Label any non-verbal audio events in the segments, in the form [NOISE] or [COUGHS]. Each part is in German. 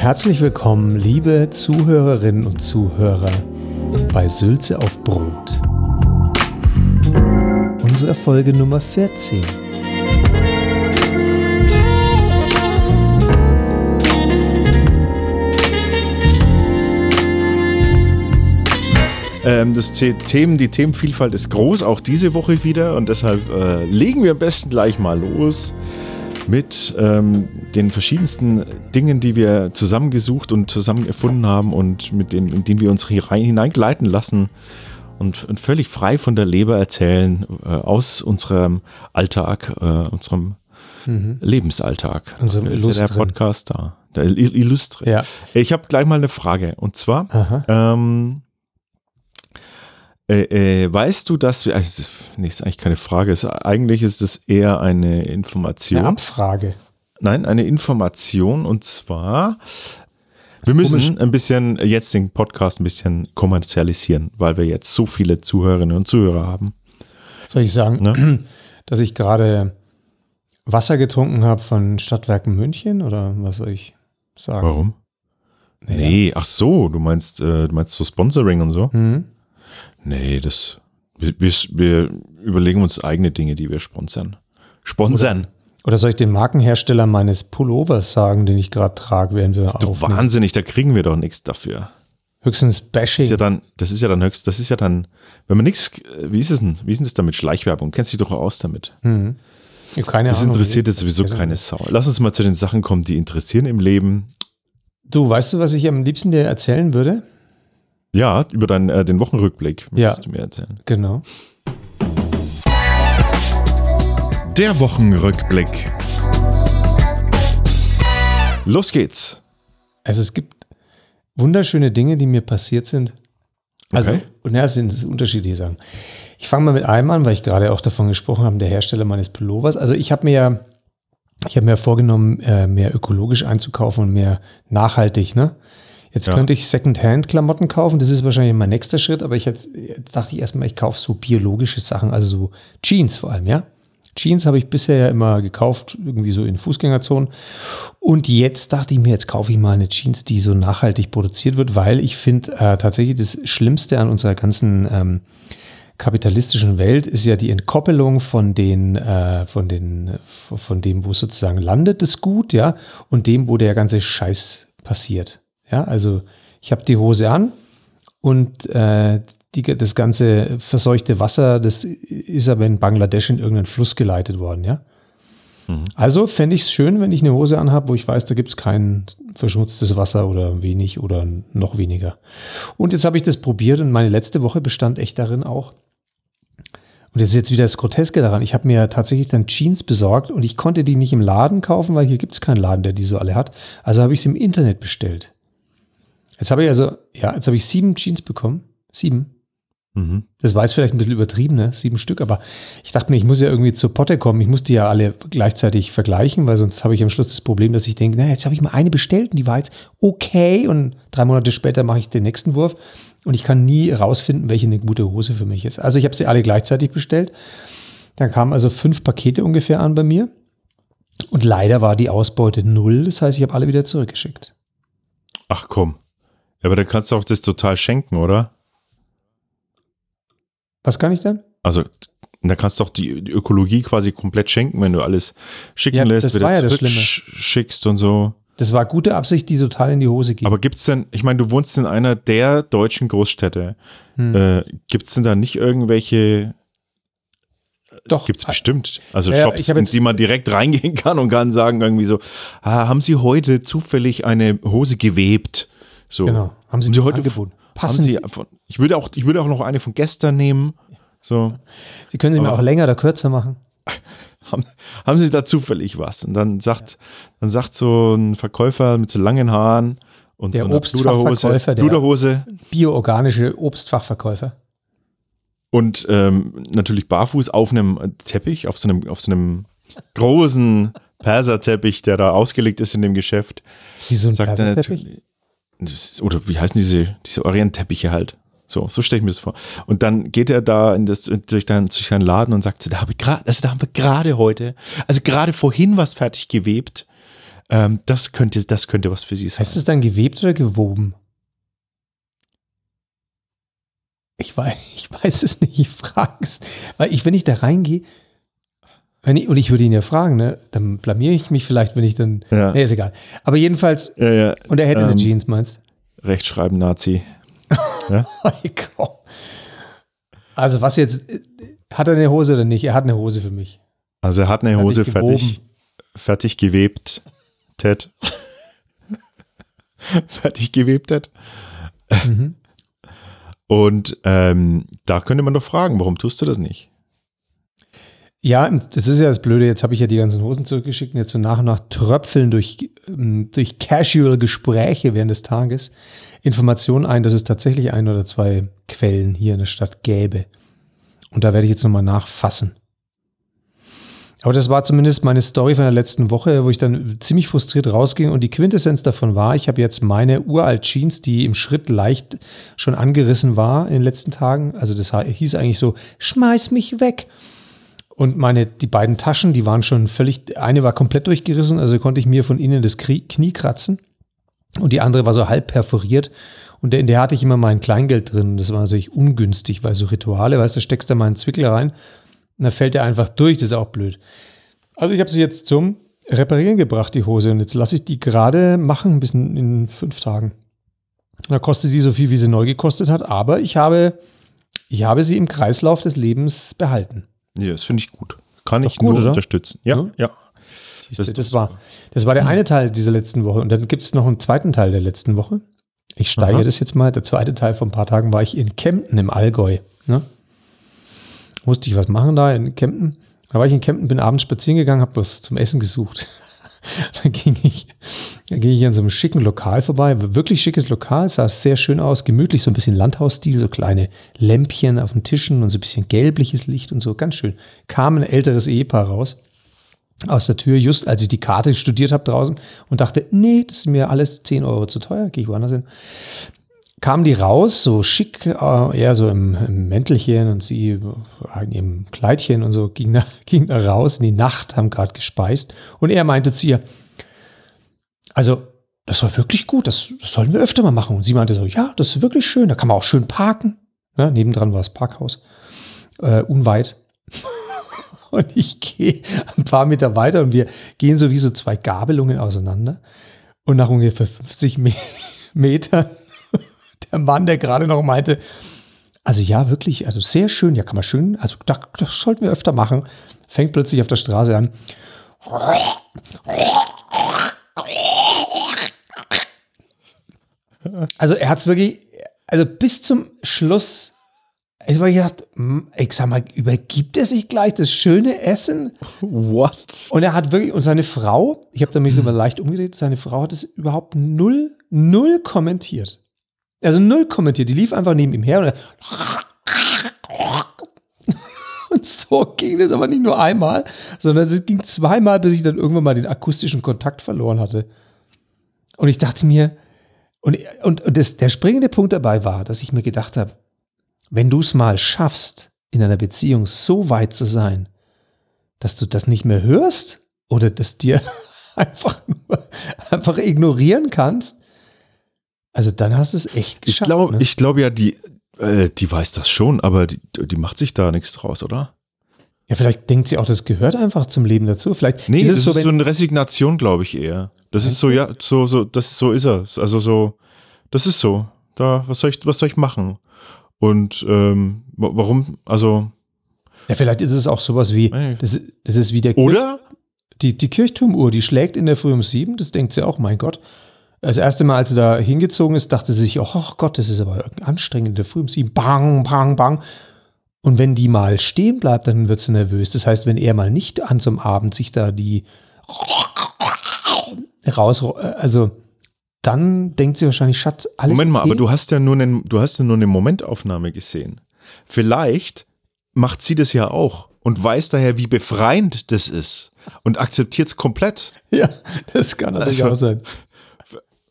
Herzlich willkommen, liebe Zuhörerinnen und Zuhörer bei Sülze auf Brot. Unsere Folge Nummer 14. Ähm, das The Themen, die Themenvielfalt ist groß, auch diese Woche wieder. Und deshalb äh, legen wir am besten gleich mal los mit ähm, den verschiedensten Dingen, die wir zusammengesucht und zusammen erfunden haben und mit denen, in denen wir uns hier rein, hineingleiten lassen und, und, völlig frei von der Leber erzählen äh, aus unserem Alltag, äh, unserem mhm. Lebensalltag. Also ist ja der Podcast da. Der Illustre. Ja. Ich habe gleich mal eine Frage. Und zwar, ähm, äh, äh, weißt du, dass wir, also, nee, ist eigentlich keine Frage, ist, eigentlich ist es eher eine Information. Eine Abfrage. Nein, eine Information und zwar, wir müssen ein bisschen jetzt den Podcast ein bisschen kommerzialisieren, weil wir jetzt so viele Zuhörerinnen und Zuhörer haben. Soll ich sagen, ne? [CLEARS THROAT] dass ich gerade Wasser getrunken habe von Stadtwerken München oder was soll ich sagen? Warum? Naja. Nee, ach so, du meinst, äh, du meinst so Sponsoring und so? Mhm. Nee, das. Wir, wir, überlegen uns eigene Dinge, die wir sponsern. Sponsern. Oder, oder soll ich den Markenhersteller meines Pullovers sagen, den ich gerade trage, während wir das ist wahnsinnig, da kriegen wir doch nichts dafür. Höchstens Bashing. Das ist ja dann, das ist ja dann höchst, das ist ja dann, wenn man nichts, wie ist es denn, wie ist denn das damit Schleichwerbung? Kennst du dich doch aus damit? Mhm. Keine das interessiert jetzt sowieso keine Sau. Lass uns mal zu den Sachen kommen, die interessieren im Leben. Du, weißt du, was ich am liebsten dir erzählen würde? Ja, über deinen, äh, den Wochenrückblick möchtest ja, du mir erzählen. Genau. Der Wochenrückblick. Los geht's. Also es gibt wunderschöne Dinge, die mir passiert sind. Also, okay. und ja, es sind unterschiedliche Sachen. Ich fange mal mit einem an, weil ich gerade auch davon gesprochen habe, der Hersteller meines Pullovers. Also ich habe mir ja, ich habe mir vorgenommen, äh, mehr ökologisch einzukaufen und mehr nachhaltig, ne? Jetzt ja. könnte ich Secondhand-Klamotten kaufen, das ist wahrscheinlich mein nächster Schritt, aber ich jetzt, jetzt dachte ich erstmal, ich kaufe so biologische Sachen, also so Jeans vor allem, ja. Jeans habe ich bisher ja immer gekauft, irgendwie so in Fußgängerzonen. Und jetzt dachte ich mir, jetzt kaufe ich mal eine Jeans, die so nachhaltig produziert wird, weil ich finde äh, tatsächlich das Schlimmste an unserer ganzen ähm, kapitalistischen Welt ist ja die Entkoppelung von den, äh, von den, von dem, wo sozusagen landet, das Gut, ja, und dem, wo der ganze Scheiß passiert. Ja, also ich habe die Hose an und äh, die, das ganze verseuchte Wasser, das ist aber in Bangladesch in irgendeinen Fluss geleitet worden, ja. Mhm. Also fände ich es schön, wenn ich eine Hose anhabe, wo ich weiß, da gibt es kein verschmutztes Wasser oder wenig oder noch weniger. Und jetzt habe ich das probiert und meine letzte Woche bestand echt darin auch. Und das ist jetzt wieder das Groteske daran. Ich habe mir tatsächlich dann Jeans besorgt und ich konnte die nicht im Laden kaufen, weil hier gibt es keinen Laden, der die so alle hat. Also habe ich sie im Internet bestellt. Jetzt habe ich also, ja, jetzt habe ich sieben Jeans bekommen. Sieben. Mhm. Das war jetzt vielleicht ein bisschen übertrieben, ne? Sieben Stück, aber ich dachte mir, ich muss ja irgendwie zur Potte kommen. Ich muss die ja alle gleichzeitig vergleichen, weil sonst habe ich am Schluss das Problem, dass ich denke, naja, jetzt habe ich mal eine bestellt und die war jetzt okay und drei Monate später mache ich den nächsten Wurf und ich kann nie rausfinden, welche eine gute Hose für mich ist. Also ich habe sie alle gleichzeitig bestellt. Dann kamen also fünf Pakete ungefähr an bei mir und leider war die Ausbeute null. Das heißt, ich habe alle wieder zurückgeschickt. Ach komm. Ja, aber da kannst du auch das total schenken, oder? Was kann ich denn? Also, da kannst du auch die, die Ökologie quasi komplett schenken, wenn du alles schicken ja, lässt, das wieder war ja das Schlimme. schickst und so. Das war gute Absicht, die total in die Hose geht. Aber gibt es denn, ich meine, du wohnst in einer der deutschen Großstädte. Hm. Äh, gibt es denn da nicht irgendwelche doch. Gibt es bestimmt. Also ja, Shops, in die man direkt reingehen kann und kann sagen irgendwie so, ah, haben Sie heute zufällig eine Hose gewebt? So. Genau. Haben Sie, Sie heute angeboten? Passen Sie, ich würde auch, ich würde auch noch eine von gestern nehmen. So. Sie können sie Aber, mir auch länger oder kürzer machen. [LAUGHS] Haben, haben Sie da zufällig was? Und dann sagt, ja. dann sagt so ein Verkäufer mit so langen Haaren und der so Obstfachverkäufer, Bluderhose. Bioorganische Obstfachverkäufer. Und ähm, natürlich barfuß auf einem Teppich, auf so einem, auf so einem großen Perserteppich, der da ausgelegt ist in dem Geschäft. Wie so ein Perserteppich? Oder wie heißen diese, diese Orientteppiche halt? So, so stelle ich mir das vor. Und dann geht er da in das, durch, dein, durch seinen Laden und sagt, da, habe ich grad, also da haben wir gerade heute, also gerade vorhin was fertig gewebt. Ähm, das, könnte, das könnte was für sie sein. Heißt es dann gewebt oder gewoben? Ich weiß, [LAUGHS] ich weiß es nicht, ich frage es. Weil ich, wenn ich da reingehe, und ich würde ihn ja fragen, ne, dann blamiere ich mich vielleicht, wenn ich dann. Ja. Nee, ist egal. Aber jedenfalls, Ja, ja. und er hätte eine Ähm, Jeans, meinst Rechtschreiben, Nazi. [LAUGHS] du? Komm. Also, was jetzt, hat er eine Hose oder nicht? Er hat eine Hose für mich. Also er hat eine Hose fertig, fertig gewebt, Ted. [LAUGHS] fertig gewebt, Ted. Mhm. Und ähm, da könnte man doch fragen, warum tust du das nicht? Ja, das ist ja das Blöde. Jetzt habe ich ja die ganzen Hosen zurückgeschickt und jetzt so nach und nach tröpfeln durch, ähm, durch casual Gespräche während des Tages Informationen ein, dass es tatsächlich ein oder zwei Quellen hier in der Stadt gäbe. Und da werde ich jetzt nochmal nachfassen. Aber das war zumindest meine Story von der letzten Woche, wo ich dann ziemlich frustriert rausging und die Quintessenz davon war, ich habe jetzt meine uralt Jeans, die im Schritt leicht schon angerissen war in den letzten Tagen. Also das hieß eigentlich so, schmeiß mich weg. Und meine, die beiden Taschen, die waren schon völlig, eine war komplett durchgerissen, also konnte ich mir von innen das Knie kratzen. Und die andere war so halb perforiert. Und in der hatte ich immer mein Kleingeld drin. Das war natürlich ungünstig, weil so Rituale, weißt du, steckst da mal einen Zwickel rein und dann fällt der einfach durch. Das ist auch blöd. Also ich habe sie jetzt zum Reparieren gebracht, die Hose. Und jetzt lasse ich die gerade machen, bis in fünf Tagen. Da kostet die so viel, wie sie neu gekostet hat. Aber ich habe, ich habe sie im Kreislauf des Lebens behalten. Ja, das finde ich gut. Kann Doch ich gut, nur oder? unterstützen. Ja, Ja. ja. Siehste, Das- das, war, das war der eine Teil dieser letzten Woche. Und dann gibt es noch einen zweiten Teil der letzten Woche. Ich steige Aha. das jetzt mal. Der zweite Teil vor ein paar Tagen war ich in Kempten im Allgäu. Ne? Musste ich was machen da in Kempten. Da war ich in Kempten, bin abends spazieren gegangen, habe was zum Essen gesucht. [LAUGHS] dann ging ich, dann ging ich an so einem schicken Lokal vorbei. Wirklich schickes Lokal, sah sehr schön aus, gemütlich, so ein bisschen Landhausstil, so kleine Lämpchen auf den Tischen und so ein bisschen gelbliches Licht und so, ganz schön. Kam ein älteres Ehepaar raus aus der Tür, just als ich die Karte studiert habe draußen und dachte, nee, das ist mir alles 10 Euro zu teuer, gehe ich woanders hin. Kamen die raus, so schick, äh, eher so im, im Mäntelchen und sie äh, in ihrem Kleidchen und so, ging da, [LAUGHS] ging da raus in die Nacht, haben gerade gespeist und er meinte zu ihr, also das war wirklich gut, das, das sollten wir öfter mal machen. Und sie meinte so, ja, das ist wirklich schön, da kann man auch schön parken. Ja, nebendran war das Parkhaus, äh, unweit. [LAUGHS] Und ich gehe ein paar Meter weiter und wir gehen so wie so zwei Gabelungen auseinander. Und nach ungefähr 50 Me [LAUGHS] Metern, der Mann, der gerade noch meinte, also ja, wirklich, also sehr schön, ja, kann man schön, also das, das sollten wir öfter machen, fängt plötzlich auf der Straße an. Also er hat es wirklich, also bis zum Schluss, ich habe gedacht, hm, ich sag mal, übergibt er sich gleich das schöne Essen? What? Und er hat wirklich, und seine Frau, ich habe da mich so mal leicht umgedreht, seine Frau hat es überhaupt null, null kommentiert. Also null kommentiert. Die lief einfach neben ihm her und und so ging das aber nicht nur einmal, sondern es ging zweimal, bis ich dann irgendwann mal den akustischen Kontakt verloren hatte. Und ich dachte mir, und, und, und das, der springende Punkt dabei war, dass ich mir gedacht habe, wenn du es mal schaffst, in einer Beziehung so weit zu sein, dass du das nicht mehr hörst oder das dir [LAUGHS] einfach, einfach ignorieren kannst, also dann hast du es echt Ich geschafft. glaube ne? ich glaub ja, die, äh, die weiß das schon, aber die, die macht sich da nichts draus, oder? ja, vielleicht denkt sie auch, das gehört einfach zum Leben dazu. Vielleicht Nee, ist das es so, ist so eine Resignation, glaube ich eher. Das ist so, ja, so, so, das so ist er. Also so, das ist so. Da, was soll ich, was soll ich machen? Und ähm, wa- warum, also, ja, vielleicht ist es auch sowas wie, das, das ist wie der oder? Die, die Kirchturmuhr, die schlägt in der Früh um sieben, das denkt sie auch, mein Gott. Das erste Mal, als sie da hingezogen ist, dachte sie sich, oh Gott, das ist aber anstrengend Früh um sieben. Bang, bang, bang. Und wenn die mal stehen bleibt, dann wird sie nervös. Das heißt, wenn er mal nicht an zum Abend sich da die raus, also dann denkt sie wahrscheinlich, Schatz, alles Moment mal, okay? aber du hast ja nur einen, du hast ja nur eine Momentaufnahme gesehen. Vielleicht macht sie das ja auch und weiß daher, wie befreiend das ist und akzeptiert es komplett. Ja, das kann natürlich Also- auch sein.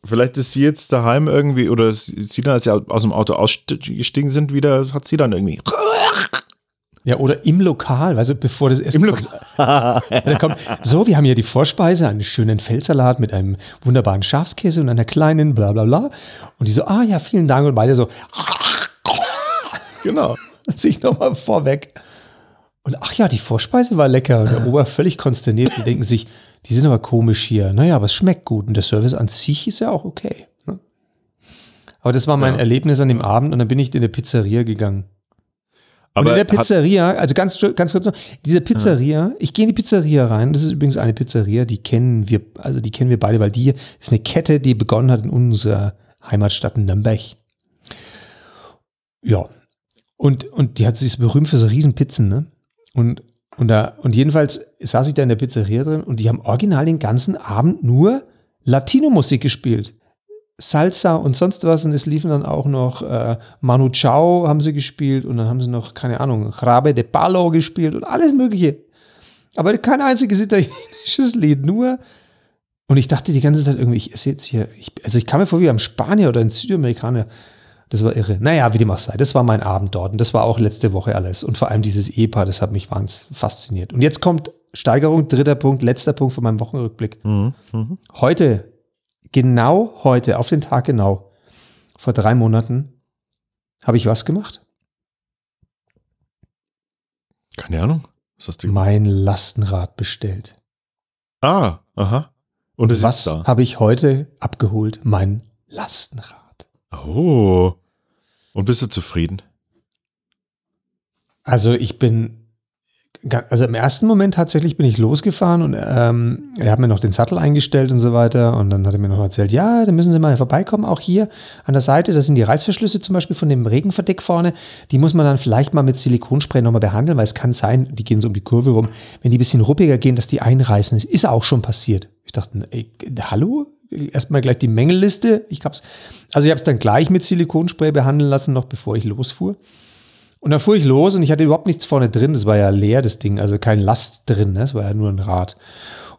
Vielleicht ist sie jetzt daheim irgendwie, oder sie dann, als sie aus dem Auto ausgestiegen sind, wieder, hat sie dann irgendwie. Ja, oder im Lokal, also bevor das Essen kommt. kommt. So, wir haben hier die Vorspeise, einen schönen Feldsalat mit einem wunderbaren Schafskäse und einer kleinen bla bla bla. Und die so, ah ja, vielen Dank. Und beide so, genau, [LAUGHS] sich nochmal vorweg. Und ach ja, die Vorspeise war lecker. Und der Ober völlig konsterniert. Die denken sich, die sind aber komisch hier. Naja, aber es schmeckt gut. Und der Service an sich ist ja auch okay. Ne? Aber das war mein ja. Erlebnis an dem Abend. Und dann bin ich in eine Pizzeria gegangen. Aber und in der Pizzeria, also ganz, ganz kurz noch, diese Pizzeria, ja. ich gehe in die Pizzeria rein, das ist übrigens eine Pizzeria, die kennen wir, also die kennen wir beide, weil die ist eine Kette, die begonnen hat in unserer Heimatstadt Nürnberg. Ja. Und, und die hat sich berühmt für so riesen Pizzen, ne? Und, und, da, und jedenfalls saß ich da in der Pizzeria drin und die haben original den ganzen Abend nur Latino-Musik gespielt. Salsa und sonst was. Und es liefen dann auch noch äh, Manu Chao haben sie gespielt und dann haben sie noch, keine Ahnung, Rabe de Palo gespielt und alles Mögliche. Aber kein einziges italienisches Lied, nur. Und ich dachte die ganze Zeit irgendwie, ich esse jetzt hier, ich, also ich kam mir vor wie am Spanier oder ein Südamerikaner. Das war irre. Naja, wie dem auch sei. Das war mein Abend dort und das war auch letzte Woche alles. Und vor allem dieses Ehepaar, das hat mich wahnsinnig fasziniert. Und jetzt kommt Steigerung, dritter Punkt, letzter Punkt von meinem Wochenrückblick. Mhm. Mhm. Heute genau heute, auf den Tag genau, vor drei Monaten, habe ich was gemacht? Keine Ahnung. Was hast du Mein Lastenrad bestellt. Ah, aha. Und es was habe ich heute abgeholt? Mein Lastenrad. Oh. Und bist du zufrieden? Also ich bin also im ersten Moment tatsächlich bin ich losgefahren und ähm, er hat mir noch den Sattel eingestellt und so weiter. Und dann hat er mir noch erzählt, ja, da müssen Sie mal vorbeikommen, auch hier an der Seite. Das sind die Reißverschlüsse zum Beispiel von dem Regenverdeck vorne. Die muss man dann vielleicht mal mit Silikonspray nochmal behandeln, weil es kann sein, die gehen so um die Kurve rum, wenn die ein bisschen ruppiger gehen, dass die einreißen. Das ist auch schon passiert. Ich dachte, ey, hallo? Erstmal gleich die Mängelliste. Ich hab's, also ich habe es dann gleich mit Silikonspray behandeln lassen, noch bevor ich losfuhr. Und dann fuhr ich los und ich hatte überhaupt nichts vorne drin. Das war ja leer, das Ding, also kein Last drin, ne? das war ja nur ein Rad.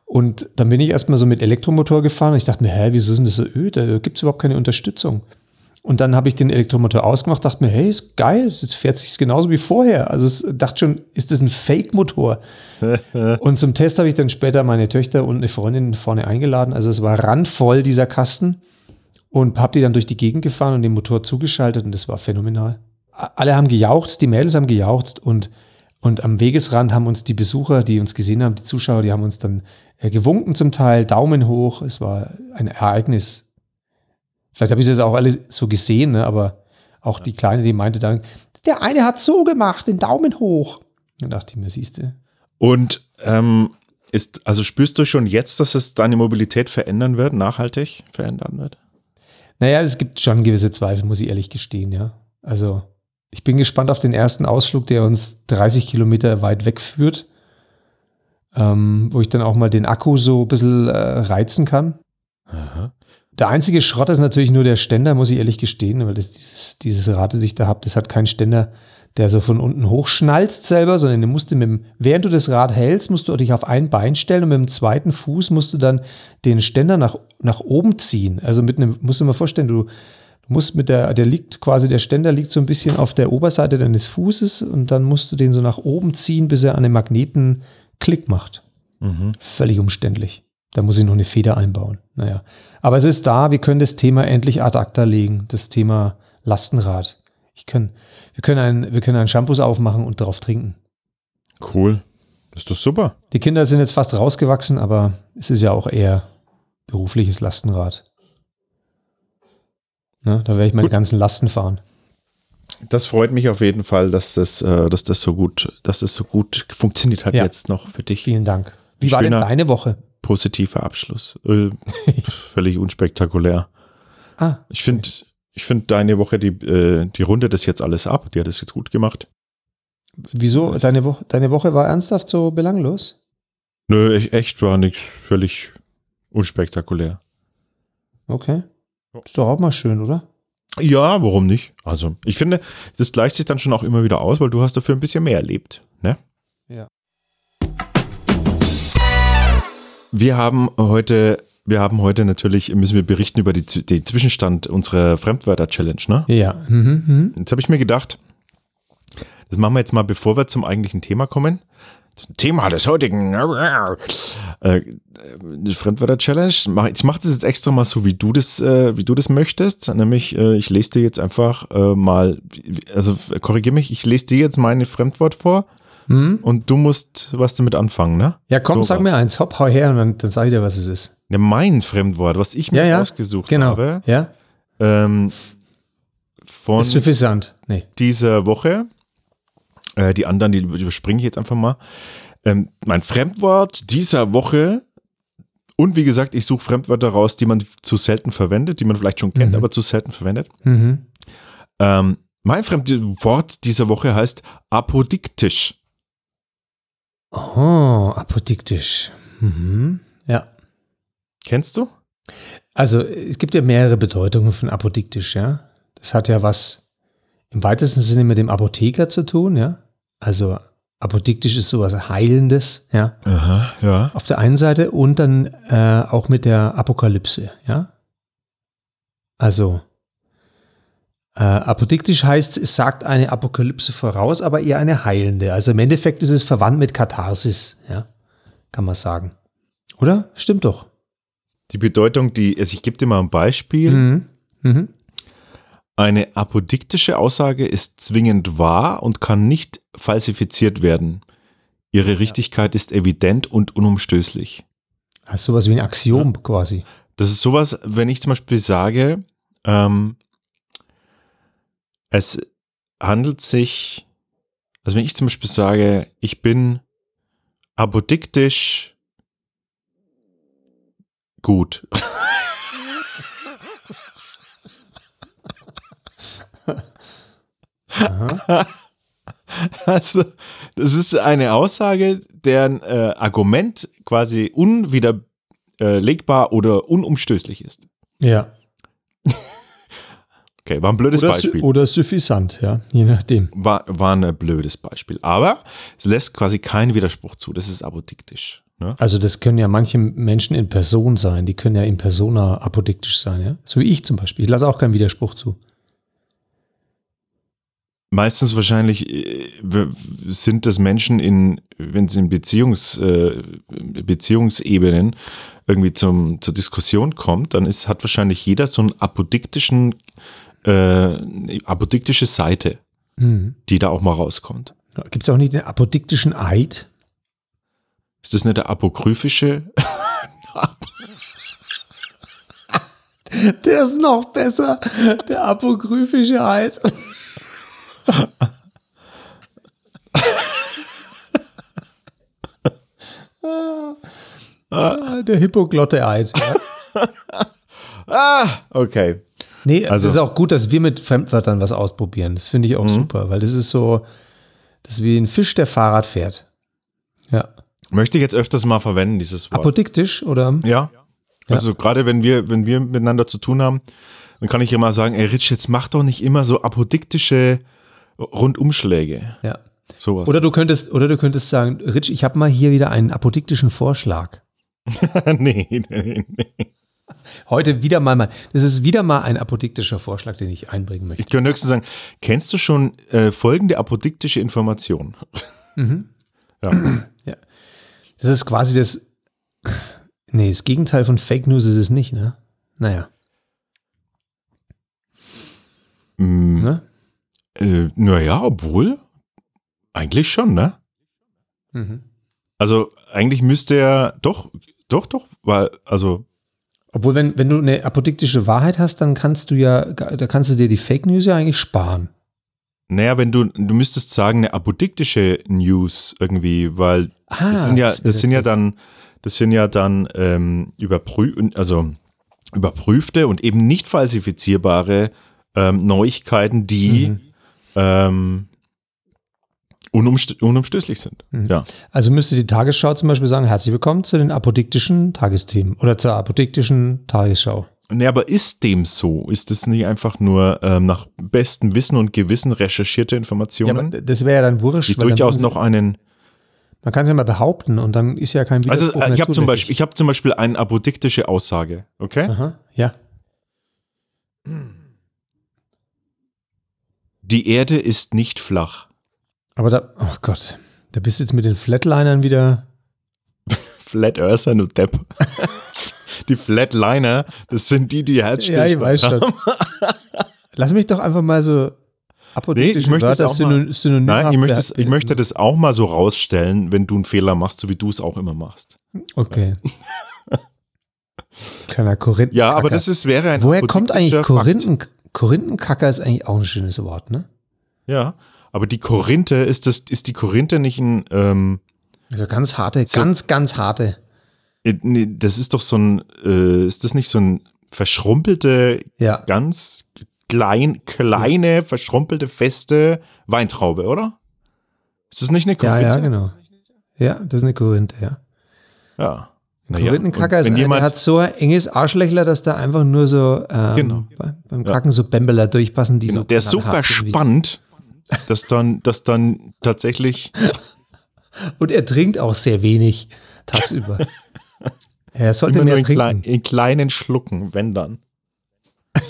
Und dann bin ich erstmal so mit Elektromotor gefahren und ich dachte mir, hä, wieso ist denn das so öd? Da gibt es überhaupt keine Unterstützung. Und dann habe ich den Elektromotor ausgemacht, dachte mir, hey, ist geil, jetzt fährt sich genauso wie vorher. Also ich dachte schon, ist das ein Fake-Motor? [LAUGHS] und zum Test habe ich dann später meine Töchter und eine Freundin vorne eingeladen. Also es war randvoll, dieser Kasten. Und habe die dann durch die Gegend gefahren und den Motor zugeschaltet und das war phänomenal alle haben gejauchzt, die Mädels haben gejauchzt und, und am Wegesrand haben uns die Besucher, die uns gesehen haben, die Zuschauer, die haben uns dann äh, gewunken zum Teil, Daumen hoch. Es war ein Ereignis. Vielleicht habe ich es auch alle so gesehen, ne? aber auch die Kleine, die meinte dann, der eine hat so gemacht, den Daumen hoch. Dann dachte ich mir, siehst du. Und ähm, ist, also spürst du schon jetzt, dass es deine Mobilität verändern wird, nachhaltig verändern wird? Naja, es gibt schon gewisse Zweifel, muss ich ehrlich gestehen, ja. Also ich bin gespannt auf den ersten Ausflug, der uns 30 Kilometer weit wegführt, ähm, wo ich dann auch mal den Akku so ein bisschen äh, reizen kann. Aha. Der einzige Schrott ist natürlich nur der Ständer, muss ich ehrlich gestehen, weil das dieses, dieses Rad, das ich da habe, das hat keinen Ständer, der so von unten hochschnalzt selber, sondern du musst mit dem, während du das Rad hältst, musst du dich auf ein Bein stellen und mit dem zweiten Fuß musst du dann den Ständer nach, nach oben ziehen. Also mit einem, musst du dir mal vorstellen, du musst mit der, der liegt quasi, der Ständer liegt so ein bisschen auf der Oberseite deines Fußes und dann musst du den so nach oben ziehen, bis er an den Magneten Klick macht. Mhm. Völlig umständlich. Da muss ich noch eine Feder einbauen. Naja. Aber es ist da, wir können das Thema endlich ad acta legen, das Thema Lastenrad. Ich kann, wir können ein, wir können einen Shampoos aufmachen und darauf trinken. Cool. Das ist doch super. Die Kinder sind jetzt fast rausgewachsen, aber es ist ja auch eher berufliches Lastenrad. Ne? Da werde ich meine gut. ganzen Lasten fahren. Das freut mich auf jeden Fall, dass das, äh, dass das so gut, dass das so gut funktioniert hat ja. jetzt noch für dich. Vielen Dank. Wie war denn deine Woche? Positiver Abschluss. Äh, [LAUGHS] völlig unspektakulär. Ah. Ich finde, okay. ich finde deine Woche, die, äh, die rundet das jetzt alles ab. Die hat es jetzt gut gemacht. Wieso? Deine, Wo deine Woche war ernsthaft so belanglos? Nö, echt war nichts völlig unspektakulär. Okay. Ist doch auch mal schön, oder? Ja, warum nicht? Also, ich finde, das gleicht sich dann schon auch immer wieder aus, weil du hast dafür ein bisschen mehr erlebt, ne? Ja. Wir haben heute, wir haben heute natürlich, müssen wir berichten über die, den Zwischenstand unserer Fremdwörter-Challenge, ne? Ja. Mhm, mh. Jetzt habe ich mir gedacht, Das machen wir jetzt mal, bevor wir zum eigentlichen Thema kommen. Thema des heutigen äh, Fremdwörter-Challenge. Ich mache das jetzt extra mal so, wie du das, äh, wie du das möchtest. Nämlich, äh, ich lese dir jetzt einfach äh, mal, also korrigiere mich, ich lese dir jetzt meine Fremdwort vor hm? und du musst was damit anfangen, ne? Ja, komm, so sag was. mir eins, hopp, hau her und dann, dann sag ich dir, was es ist. Ja, mein Fremdwort, was ich mir ja, ja, ausgesucht genau. habe. Ja. Ähm, von ist suffisant. Nee. dieser Woche. Äh, die anderen, die überspringe ich jetzt einfach mal. Ähm, mein Fremdwort dieser Woche. Und wie gesagt, ich suche Fremdwörter raus, die man zu selten verwendet, die man vielleicht schon kennt, mhm. aber zu selten verwendet. Mhm. Ähm, mein Fremdwort dieser Woche heißt apodiktisch. Oh, apodiktisch. Mhm. Ja. Kennst du? Also, es gibt ja mehrere Bedeutungen von apodiktisch, ja. Das hat ja was im weitesten Sinne mit dem Apotheker zu tun, ja. Also apodiktisch ist sowas Heilendes, ja. Aha, ja. Auf der einen Seite und dann äh, auch mit der Apokalypse, ja. Also äh, apodiktisch heißt, es sagt eine Apokalypse voraus, aber eher eine heilende. Also im Endeffekt ist es verwandt mit Katharsis, ja, kann man sagen. Oder? Stimmt doch. Die Bedeutung, die, also ich gebe dir mal ein Beispiel. Mhm. Mhm. Eine apodiktische Aussage ist zwingend wahr und kann nicht falsifiziert werden. Ihre Richtigkeit ist evident und unumstößlich. Ist sowas wie ein Axiom ja. quasi. Das ist sowas, wenn ich zum Beispiel sage, ähm, es handelt sich, also wenn ich zum Beispiel sage, ich bin apodiktisch gut. Also, das ist eine Aussage, deren äh, Argument quasi unwiderlegbar oder unumstößlich ist. Ja. Okay, war ein blödes oder Beispiel. Oder suffisant, ja, je nachdem. War, war ein blödes Beispiel. Aber es lässt quasi keinen Widerspruch zu. Das ist apodiktisch. Ne? Also, das können ja manche Menschen in Person sein. Die können ja in Persona apodiktisch sein, ja. So wie ich zum Beispiel. Ich lasse auch keinen Widerspruch zu. Meistens wahrscheinlich äh, sind das Menschen in, wenn sie in Beziehungs, äh, Beziehungsebenen irgendwie zum, zur Diskussion kommt, dann ist, hat wahrscheinlich jeder so einen apodiktischen, äh, apodiktische Seite, mhm. die da auch mal rauskommt. Gibt es auch nicht den apodiktischen Eid? Ist das nicht der apokryphische? [LAUGHS] der ist noch besser, der apokryphische Eid. [LAUGHS] ah, der Hippoglotte-Eid. Ja. ah, okay. Nee, also, es ist auch gut, dass wir mit Fremdwörtern was ausprobieren. Das finde ich auch mhm. super, weil das ist so, das ist wie ein Fisch, der Fahrrad fährt. Ja. Möchte ich jetzt öfters mal verwenden, dieses Wort. Apodiktisch, oder? Ja. Also ja. gerade wenn wir, wenn wir miteinander zu tun haben, dann kann ich immer sagen, ey Rich, jetzt mach doch nicht immer so apodiktische Rundumschläge. Ja. Sowas. Oder du könntest, oder du könntest sagen, Rich, ich habe mal hier wieder einen apodiktischen Vorschlag. [LAUGHS] nee, nee, nee. Heute wieder mal, mal, das ist wieder mal ein apodiktischer Vorschlag, den ich einbringen möchte. Ich könnte höchstens sagen, kennst du schon äh, folgende apodiktische Information? Mhm. Ja. [CLEARS THROAT] ja. Das ist quasi das, nee, das Gegenteil von Fake News ist es nicht, ne? Naja. Mm. Ne? Äh, naja, obwohl, eigentlich schon, ne? Mhm. Also eigentlich müsste er doch, doch, doch, weil, also. Obwohl, wenn, wenn du eine apodiktische Wahrheit hast, dann kannst du ja, da kannst du dir die Fake News ja eigentlich sparen. Naja, wenn du, du müsstest sagen, eine apodiktische News irgendwie, weil ah, das sind ja, das, das sind ja dann, das sind ja dann ähm, überprü also überprüfte und eben nicht falsifizierbare ähm, Neuigkeiten, die mhm ähm, unumstößlich sind. Mhm. Ja. Also müsste die Tagesschau zum Beispiel sagen, herzlich willkommen zu den apodiktischen Tagesthemen oder zur apodiktischen Tagesschau. Nee, aber ist dem so? Ist das nicht einfach nur ähm, nach bestem Wissen und Gewissen recherchierte Informationen? Ja, das wäre ja dann wurscht. Die durchaus noch einen. Man kann es ja mal behaupten und dann ist ja kein Widerspruch Also ich habe zum Beispiel, ich habe zum Beispiel eine apodiktische Aussage, okay? Aha, ja. Die Erde ist nicht flach. Aber da, oh Gott, da bist du jetzt mit den Flatlinern wieder. [LAUGHS] Flat Earther, du Depp. [LAUGHS] die Flatliner, das sind die, die Herzstillstand Ja, ich weiß schon. [LAUGHS] Lass mich doch einfach mal so Nee, ich möchte mal, synonym Nein, ich möchte, es, ich möchte das auch mal so rausstellen, wenn du einen Fehler machst, so wie du es auch immer machst. Okay. Kleiner Korinthen. Ja, aber das ist, wäre ein Woher kommt eigentlich Korinthen? Korinthenkacker ist eigentlich auch ein schönes Wort, ne? Ja, aber die Korinthe, ist das, ist die Korinthe nicht ein, ähm, Also ganz harte, So- ganz, ganz harte. äh, nee, das ist doch so ein, äh, ist das nicht so ein verschrumpelte, Ja. ganz klein, kleine, verschrumpelte, feste Weintraube, oder? Ist das nicht eine Ja, Korinthe? ja, genau. Ja, das ist eine Korinthe, ja. Ja. Naja, Korinthenkacker ist einer, der hat so ein enges Arschlöchler, dass da einfach nur so ähm, Genau. bei- beim Kacken so Bämbeler durchpassen, die genau, so der ist so verspannt, dass dann, dass dann tatsächlich, Und er trinkt auch sehr wenig tagsüber. [LAUGHS] er sollte immer nur mehr in, trinken. klein, in kleinen Schlucken, wenn dann. [LAUGHS]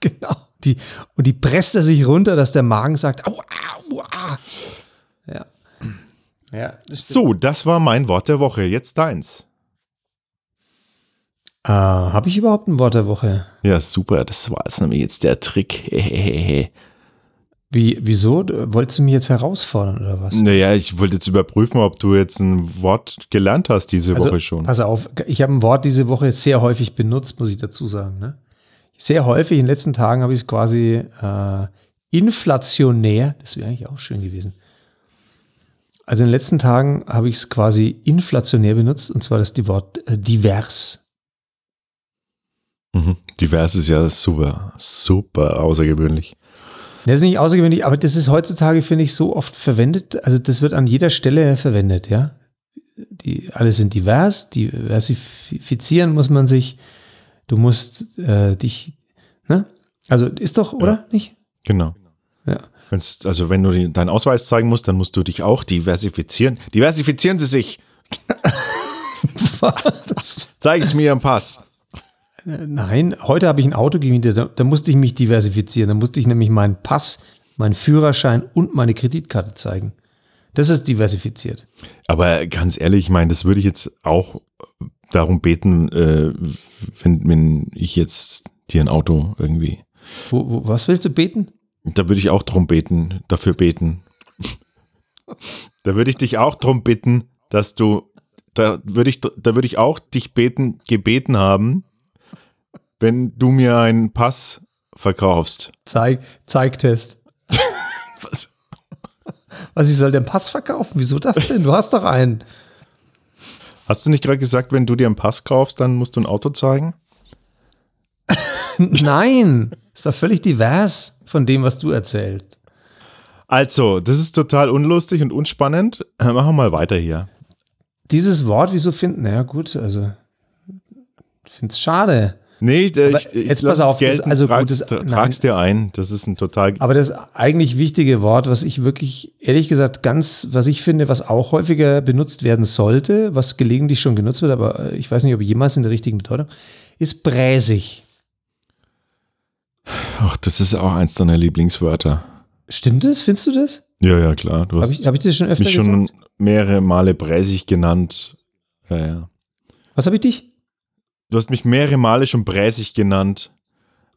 Genau. Die, und die presst er sich runter, dass der Magen sagt, au, au, au. Ja. Ja, das. So, das war mein Wort der Woche. Jetzt deins. Äh, Habe ich überhaupt ein Wort der Woche? Ja, super. Das war jetzt nämlich jetzt der Trick. [LAUGHS] Wie, wieso? Wolltest du mich jetzt herausfordern oder was? naja, ich wollte jetzt überprüfen, ob du jetzt ein Wort gelernt hast diese Also, Woche schon. Pass auf, ich habe ein Wort diese Woche sehr häufig benutzt, muss ich dazu sagen. Ne? Sehr häufig, in den letzten Tagen habe ich es quasi äh, inflationär, das wäre eigentlich auch schön gewesen. Also in den letzten Tagen habe ich es quasi inflationär benutzt, und zwar das die Wort äh, divers. Mhm. Divers ist ja super, super außergewöhnlich. Das ist nicht außergewöhnlich, aber das ist heutzutage, finde ich, so oft verwendet. Also das wird an jeder Stelle verwendet, ja. Die, alle sind divers, diversifizieren muss man sich. Du musst äh, dich, ne? Also ist doch, oder? Nicht? Genau. Ja. Wenn's, also wenn du deinen Ausweis zeigen musst, dann musst du dich auch diversifizieren. Diversifizieren Sie sich. [LAUGHS] Was? Zeigen Sie mir Ihren Pass. Nein, heute habe ich ein Auto gemietet, da, da musste ich mich diversifizieren. Da musste ich nämlich meinen Pass, meinen Führerschein und meine Kreditkarte zeigen. Das ist diversifiziert. Aber ganz ehrlich, ich meine, das würde ich jetzt auch darum beten, äh, wenn, wenn ich jetzt dir ein Auto irgendwie Wo, wo, was willst du beten? Da würde ich auch drum beten, dafür beten. da würde ich dich auch drum bitten, dass du, da würde ich, da würde ich auch dich beten, gebeten haben, wenn du mir einen Pass verkaufst. Zeig, Zeigtest. [LAUGHS] Was? Was, ich soll den Pass verkaufen? Wieso das denn? Du hast doch einen. Hast du nicht gerade gesagt, wenn du dir einen Pass kaufst, dann musst du ein Auto zeigen? [LAUGHS] Nein, es war völlig divers von dem, was du erzählst. Also, das ist total unlustig und unspannend. Äh, Machen wir mal weiter hier. Dieses Wort, wieso finden? Naja, gut, also, ich finde es schade. Nee, ich, ich, ich jetzt pass auf, gelten, das- also trag's, gut, das- tra- nein. trag's dir ein. Das ist ein total. Aber das eigentlich wichtige Wort, was ich wirklich, ehrlich gesagt, ganz, was ich finde, was auch häufiger benutzt werden sollte, was gelegentlich schon genutzt wird, aber ich weiß nicht, ob jemals in der richtigen Bedeutung, ist bräsig. Ach, das ist auch eins deiner Lieblingswörter. Stimmt es? Findest du das? Ja, ja, klar. Habe ich, hab ich das schon öfter mich gesagt? schon mehrere Male bräsig genannt. Ja, ja. Was habe ich dich? Du hast mich mehrere Male schon bräsig genannt.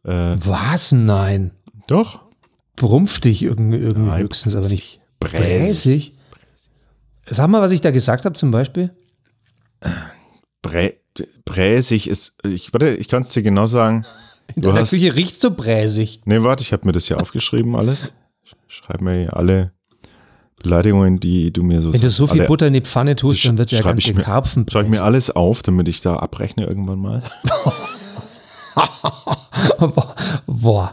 Äh, Was? Nein. doch. Brumpf dich irgendwie, irgendwie Nein, höchstens, aber nicht Bräsig. bräsig. Sag mal, was ich da gesagt habe zum Beispiel. Brä bräsig ist. Ich, warte, ich kann es dir genau sagen. In Du deiner hast- Küche riecht so bräsig. Nee, warte, ich habe mir das hier aufgeschrieben, alles. Schreib mir hier alle Beleidigungen, die du mir so Wenn du so viel alle, Butter in die Pfanne tust, dann wird der schreib ganze ich mir- Karpfen Schreib mir bräsig. alles auf, damit ich da abrechne irgendwann mal. [LAUGHS] Boah.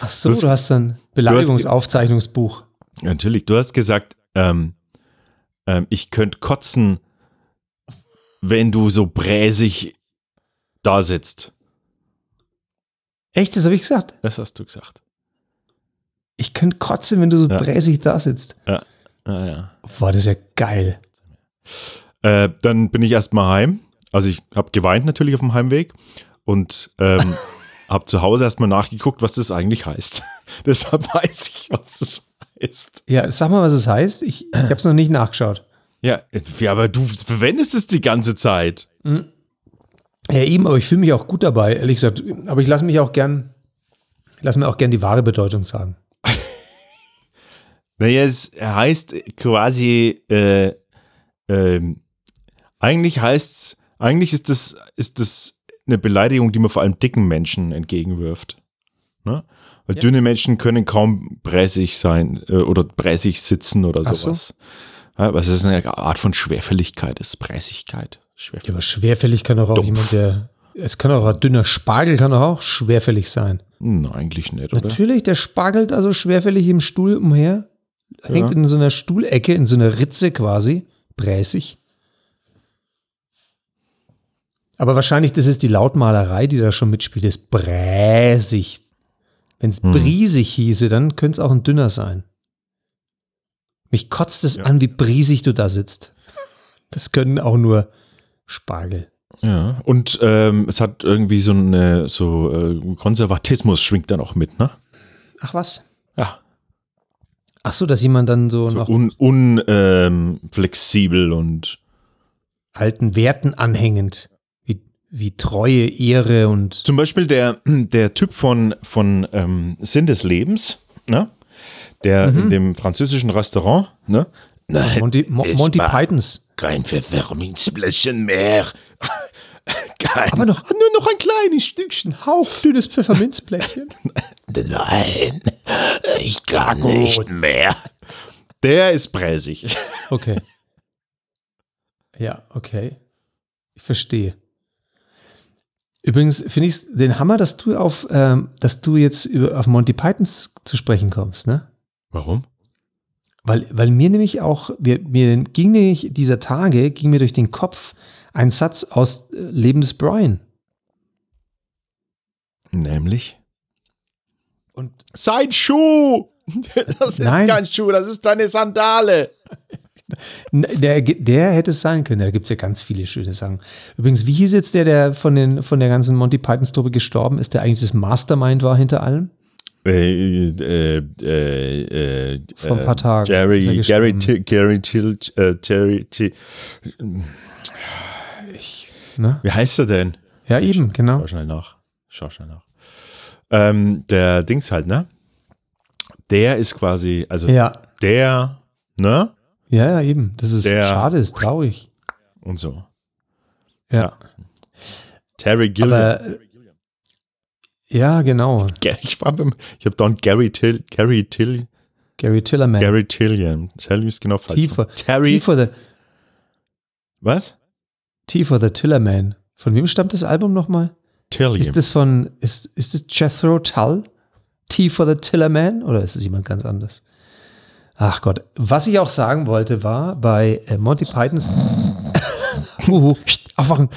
Ach so, Du du hast- hast, ein Beleidigungsaufzeichnungsbuch. Natürlich, du hast gesagt, ähm, ähm, ich könnte kotzen, wenn du so bräsig da sitzt. Echt, das habe ich gesagt. Das hast du gesagt. Ich könnte kotzen, wenn du so Ja. bräsig da sitzt. Ah, ja. Boah, das ist ja geil. Äh, dann bin ich erstmal heim. Also ich habe geweint natürlich auf dem Heimweg und ähm, [LAUGHS] habe zu Hause erstmal nachgeguckt, was das eigentlich heißt. [LAUGHS] Deshalb weiß ich, was das heißt. Ja, sag mal, was es heißt. Ich, ich habe es noch nicht nachgeschaut. Ja, ja, aber du verwendest es die ganze Zeit. Ja, eben, aber ich fühle mich auch gut dabei, ehrlich gesagt. Aber ich lasse mich auch gern, lass mir auch gern die wahre Bedeutung sagen. Naja, es heißt quasi, äh, ähm, eigentlich heißt's, eigentlich ist das, ist das eine Beleidigung, die man vor allem dicken Menschen entgegenwirft. Ne? Weil Ja. dünne Menschen können kaum bräsig sein äh, oder bräsig sitzen oder Ach so. sowas. Ja, was ist eine Art von Schwerfälligkeit, ist Bräsigkeit. Ja, Schwerfälligkeit. aber schwerfällig kann doch auch Dumpf. jemand, der. Es kann auch ein dünner Spargel kann doch auch schwerfällig sein. Hm, eigentlich nicht, oder? Natürlich, der spargelt also schwerfällig im Stuhl umher. Hängt Ja. in so einer Stuhlecke, in so einer Ritze quasi. Bräsig. Aber wahrscheinlich, das ist die Lautmalerei, die da schon mitspielt, ist bräsig. Wenn es Hm. briesig hieße, dann könnte es auch ein dünner sein. Mich kotzt es Ja. an, wie briesig du da sitzt. Das können auch nur Spargel. Ja, und ähm, es hat irgendwie so eine, so äh, Konservatismus schwingt da noch mit, ne? Ach was? Ja. Ach so, dass jemand dann so, So noch un, un ähm, und alten Werten anhängend. Wie, wie Treue, Ehre und zum Beispiel der, der Typ von, von ähm, Sinn des Lebens, ne? Der Mhm. in dem französischen Restaurant, ne? Nein, Monty, Mo Monty Pythons. kein Pfefferminzblättchen mehr. [LAUGHS] kein, Aber noch- nur noch ein kleines Stückchen. Hauchdünnes Pfefferminzblättchen. [LAUGHS] Nein, ich kann nicht mehr. Der ist bräsig. [LAUGHS] Okay. Ja, okay. Ich verstehe. Übrigens finde ich den Hammer, dass du auf, ähm, dass du jetzt über, auf Monty Pythons zu sprechen kommst, ne? Warum? Weil, weil mir nämlich auch, wir, mir ging nämlich dieser Tage, ging mir durch den Kopf ein Satz aus äh, Leben des Brian. Nämlich? Und Sein Schuh! [LAUGHS] Das ist Nein. kein Schuh, das ist deine Sandale. N- Der, der hätte es sein können. Da gibt es ja ganz viele schöne Sachen. Übrigens, wie hieß jetzt der, der von, den, von der ganzen Monty Pythons-Truppe gestorben ist, der eigentlich das Mastermind war hinter allem? Äh, äh, äh, äh, Vor ein paar Tagen Gary, Gary, gestorben. Til- Gary Till, äh, Terry, Ne? wie heißt er denn? Ja, eben, genau. Schau schnell nach. Schau schnell nach. Ähm, der Dings halt, ne? Der ist quasi, also Ja, der, ne? ja, ja, eben. Das ist Der- schade, ist traurig. Und so. Ja. Terry Gilliam. Aber, ja, genau. ich war beim, ich habe dann Gary Till, Gary Till, Gary Tillerman. Gary Tillian. Tell ist genau falsch. T for, Terry, T for the, was? T for the Tillerman. Von wem stammt das Album nochmal? Tillian. Ist das von, ist, ist das Jethro Tull? T for the Tillerman? Oder ist es jemand ganz anders? Ach Gott. Was ich auch sagen wollte, war bei äh, Monty Pythons. [LAUGHS] Pst, aufwachen.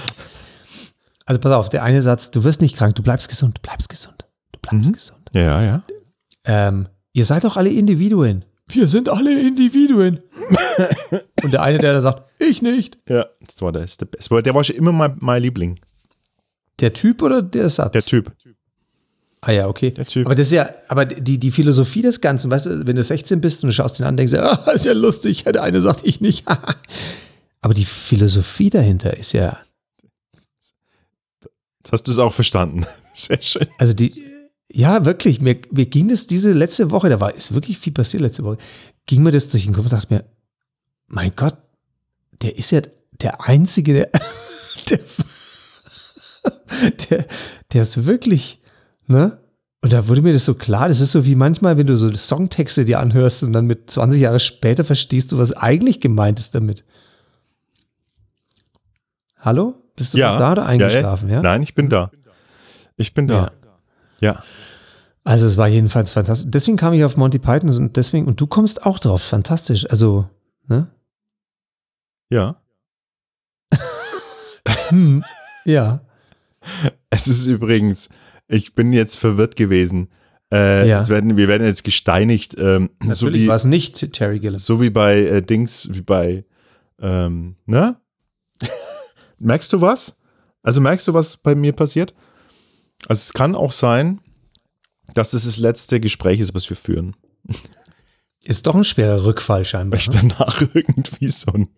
Also pass auf, der eine Satz, du wirst nicht krank, du bleibst gesund, du bleibst gesund, du bleibst Mhm. gesund. ja, ja. Ähm, ihr seid doch alle Individuen. Wir sind alle Individuen. Und der eine, der da sagt, ich nicht. Ja, das war der, ist der Beste. Der war schon immer mein, mein Liebling. Der Typ oder der Satz? Der Typ. Ah ja, okay. Der Typ. Aber das ist ja, aber die, die Philosophie des Ganzen, weißt du, wenn du 16 bist und du schaust den an, denkst du, ah, [LAUGHS] ist ja lustig, der eine sagt ich nicht. [LAUGHS] aber die Philosophie dahinter ist ja, Jetzt hast du es auch verstanden. [LAUGHS] Sehr schön. also die, ja, wirklich, mir, mir ging das diese letzte Woche, da war, ist wirklich viel passiert letzte Woche, ging mir das durch den Kopf und dachte mir, mein Gott, der ist ja der Einzige, der, [LAUGHS] der, der, der ist wirklich, ne? Und da wurde mir das so klar, das ist so wie manchmal, wenn du so Songtexte dir anhörst und dann mit 20 Jahre später verstehst du, was eigentlich gemeint ist damit. Hallo? Bist du noch da oder eingeschlafen? Ja, Nein, ich bin da. Ich bin da. Ja. Also es war jedenfalls fantastisch. Deswegen kam ich auf Monty Python und deswegen, und du kommst auch drauf, fantastisch. Also, ne? Ja. [LAUGHS] Hm, ja. Es ist übrigens, ich bin jetzt verwirrt gewesen. Äh, Ja. es werden, wir werden jetzt gesteinigt, ähm, so, war es nicht Terry Gilliam. so wie bei äh, Dings, wie bei, ähm, ne? [LAUGHS] merkst du was? Also merkst du, was bei mir passiert? Also es kann auch sein, dass das das letzte Gespräch ist, was wir führen. Ist doch ein schwerer Rückfall scheinbar. Weil ich danach [LAUGHS] irgendwie so ein,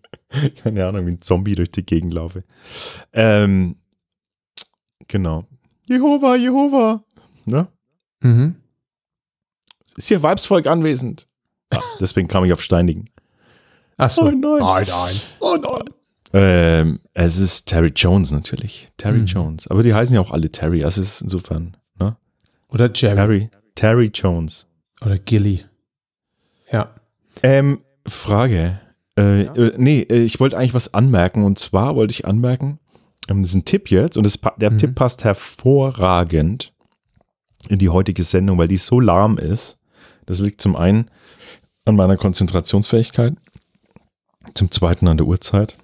keine Ahnung, wie ein Zombie durch die Gegend laufe. Ähm, genau. Jehova, Jehova. Ne? Mhm. Ist hier Weibsvolk anwesend? Ah, deswegen kam ich auf Steinigen. Ach so. Oh nein. Nein, nein. Oh nein. Ähm, es ist Terry Jones natürlich. Terry Mhm. Jones. Aber die heißen ja auch alle Terry. Also es ist insofern, ne? Oder Jerry. Terry. Terry Jones. Oder Gilly. Ja. Ähm, Frage. Äh, äh, nee, äh, ich wollte eigentlich was anmerken. Und zwar wollte ich anmerken, ähm, das ist ein Tipp jetzt. Und das, der Mhm. Tipp passt hervorragend in die heutige Sendung, weil die so lahm ist. Das liegt zum einen an meiner Konzentrationsfähigkeit, zum zweiten an der Uhrzeit,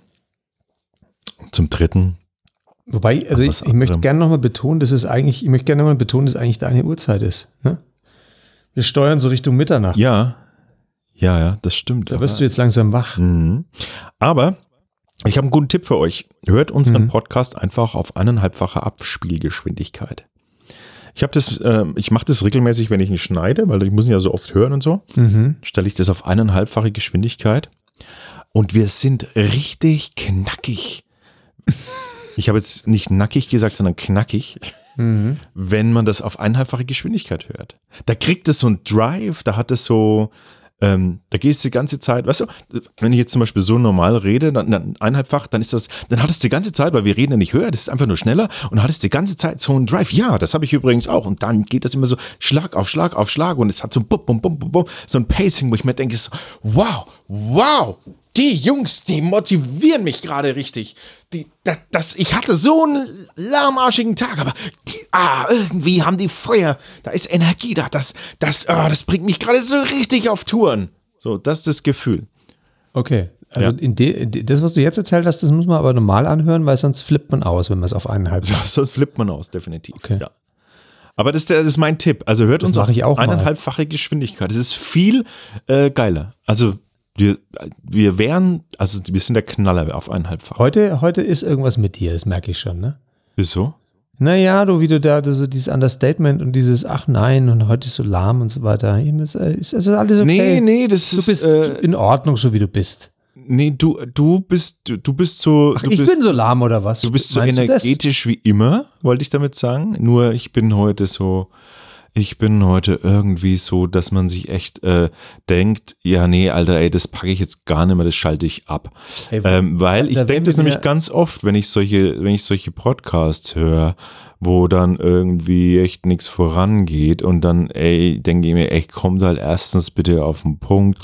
und zum dritten Wobei, also ich, ich möchte gerne nochmal betonen, dass es eigentlich, ich möchte gerne nochmal betonen, dass es eigentlich deine Uhrzeit ist. Ne? Wir steuern so Richtung Mitternacht. Ja, ja, ja, das stimmt. Da wirst du jetzt langsam wach. Mhm. Aber ich habe einen guten Tipp für euch. Hört unseren Mhm. Podcast einfach auf eineinhalbfache Abspielgeschwindigkeit. Ich habe das, ähm, ich mache das regelmäßig, wenn ich ihn schneide, weil ich muss ihn ja so oft hören und so. Mhm. Stelle ich das auf eineinhalbfache Geschwindigkeit und wir sind richtig knackig. Ich habe jetzt nicht nackig gesagt, sondern knackig Mhm. wenn man das auf eineinhalbfache Geschwindigkeit hört. Da kriegt es so einen Drive, da hat es so, ähm, da geht es die ganze Zeit, weißt du, wenn ich jetzt zum Beispiel so normal rede, dann, dann eineinhalbfach, dann ist das, dann hat es die ganze Zeit, weil wir reden ja nicht höher, das ist einfach nur schneller und hat es die ganze Zeit so einen Drive. Ja, das habe ich übrigens auch und dann geht das immer so Schlag auf Schlag auf Schlag und es hat so ein bum, bum, bum, bum, bum, so ein Pacing, wo ich mir denke, so, wow, wow, die Jungs, die motivieren mich gerade richtig. Die, das, das, ich hatte so einen lahmarschigen Tag, aber die, ah, irgendwie haben die Feuer. Da ist Energie da. Das, das, ah, das bringt mich gerade so richtig auf Touren. So, das ist das Gefühl. Okay. Also Ja. de, das, was du jetzt erzählt hast, das muss man aber normal anhören, weil sonst flippt man aus, wenn man es auf eineinhalb So, sonst flippt man aus, definitiv. Okay. Ja. Aber das, das ist mein Tipp. Also hört Das uns auf mache ich auch mal. eineinhalbfache Geschwindigkeit. Das ist viel äh, geiler. Also wir, wir wären, also wir sind der Knaller auf eineinhalbfach. Heute, heute ist irgendwas mit dir, das merke ich schon, ne? Wieso? Naja, du, wie du da, du so dieses Understatement und dieses Ach nein und heute ist so lahm und so weiter. Ist, ist, ist alles okay. Nee, nee, das Du ist. bist äh, in Ordnung, so wie du bist. nee, du, du bist, du, du bist so. Ach, du ich bist, bin so lahm oder was? Du bist so Meinst du energetisch wie immer, wollte ich damit sagen. Nur ich bin heute so, ich bin heute irgendwie so, dass man sich echt äh, denkt, ja, nee, Alter, ey, das packe ich jetzt gar nicht mehr, das schalte ich ab. Ey, Ähm, weil ich da denke das nämlich ganz oft, wenn ich solche, wenn ich solche Podcasts höre, wo dann irgendwie echt nichts vorangeht und dann, ey, denke ich mir, ey, kommt halt erstens bitte auf den Punkt.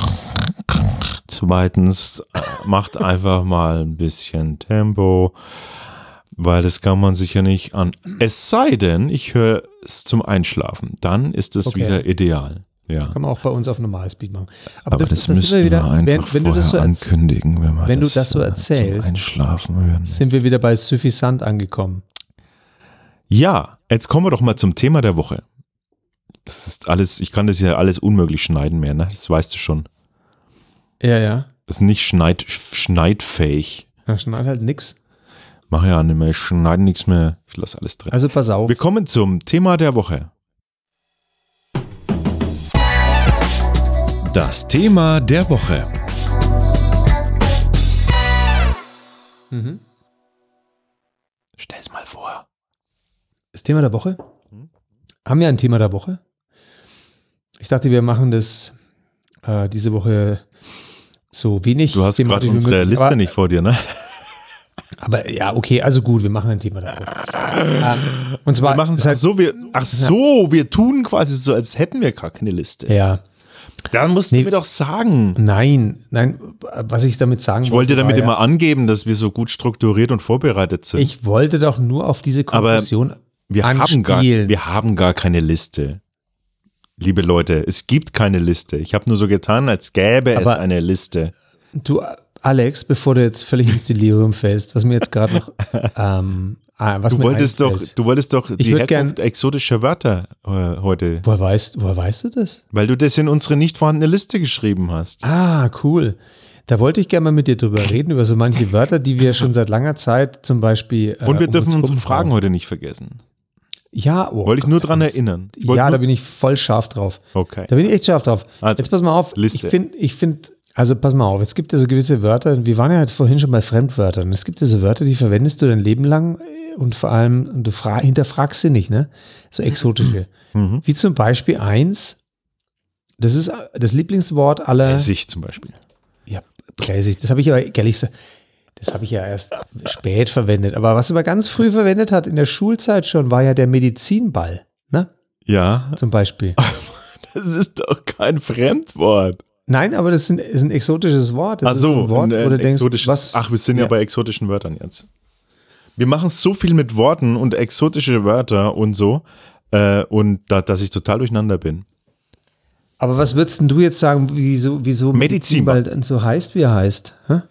Zweitens, äh, macht einfach mal ein bisschen Tempo, weil das kann man sich ja nicht an. Es sei denn, ich höre es zum Einschlafen, dann ist es Okay. wieder ideal. Ja. Kann man auch bei uns auf Normalspeed machen. Aber das, sind müssen wir, wieder- einfach wenn, wenn du das so vorher erz- ankündigen, wenn, wir wenn du das so äh, erzählst, Zum Einschlafen hören. sind wir wieder bei Suffisant angekommen. Ja, jetzt kommen wir doch mal zum Thema der Woche. Das ist alles, ich kann das ja alles unmöglich schneiden mehr, ne? Das weißt du schon. Ja, ja. Das ist nicht schneid, schneidfähig. Da schneit halt nix. Mach ja nicht mehr, ich schneide nichts mehr. Ich lasse alles drin. Also pass auf. Wir kommen zum Thema der Woche. Das Thema der Woche. Mhm. Stell's mal vor. Das Thema der Woche? Hm? Haben wir ein Thema der Woche? Ich dachte, wir machen das äh, diese Woche so wenig. Du hast gerade unsere möglich. Liste nicht vor dir, ne? Aber ja, okay, also gut, wir machen ein Thema Woche. ähm, und zwar Wir machen es halt, so, wir, ach so, wir tun quasi so, als hätten wir gar keine Liste. ja, Dann musst Nee. du mir doch sagen. nein, nein, was ich damit sagen Ich wollte damit war immer ja, angeben, dass wir so gut strukturiert und vorbereitet sind. ich wollte doch nur auf diese Aber Konklusion wir, haben gar, anspielen. wir haben gar keine Liste. Liebe Leute, es gibt keine Liste. Ich habe nur so getan, als gäbe es Aber- eine Liste. Du, Alex, bevor du jetzt völlig ins Delirium fällst, was mir jetzt gerade noch, [LAUGHS] ähm, ah, was Du mir wolltest doch, du wolltest doch die gern- exotischer Wörter äh, heute, Woher weißt, woher weißt du das? weil du das in unsere nicht vorhandene Liste geschrieben hast. Ah, cool. Da wollte ich gerne mal mit dir drüber reden, über so manche Wörter, die wir schon seit langer Zeit zum Beispiel. Äh, Und wir um dürfen uns unsere. Fragen heute nicht vergessen. Ja, oh Wollte ich Gott, nur dran erinnern. Ja, da bin ich voll scharf drauf. okay. Da bin ich echt scharf drauf. Also, Jetzt pass mal auf. Liste. Ich finde, ich finde, also pass mal auf, es gibt ja so gewisse Wörter, wir waren ja halt vorhin schon bei Fremdwörtern. Es gibt ja so Wörter, die verwendest du dein Leben lang äh, und vor allem, du fra hinterfragst sie nicht, ne? So exotische. [LAUGHS] Mhm. Wie zum Beispiel eins, das ist das Lieblingswort aller. Essig zum Beispiel. Ja, Präsig. Das habe ich aber ehrlich gesagt, das habe ich ja erst spät verwendet. Aber was man ganz früh verwendet hat, in der Schulzeit schon, war ja der Medizinball. Ne? Ja, Zum Beispiel. [LAUGHS] das ist doch kein Fremdwort. Nein, aber das ist ein, ist ein exotisches Wort. Das Ach ist so, ein Wort, ein, ein denkst, exotisch- was. Ach, wir sind ja. Ja. bei exotischen Wörtern jetzt. Wir machen so viel mit Worten und exotische Wörter und so, äh, und da, dass ich total durcheinander bin. Aber was würdest denn du jetzt sagen, wieso, wieso. Medizinball dann so heißt, wie er heißt? Hä?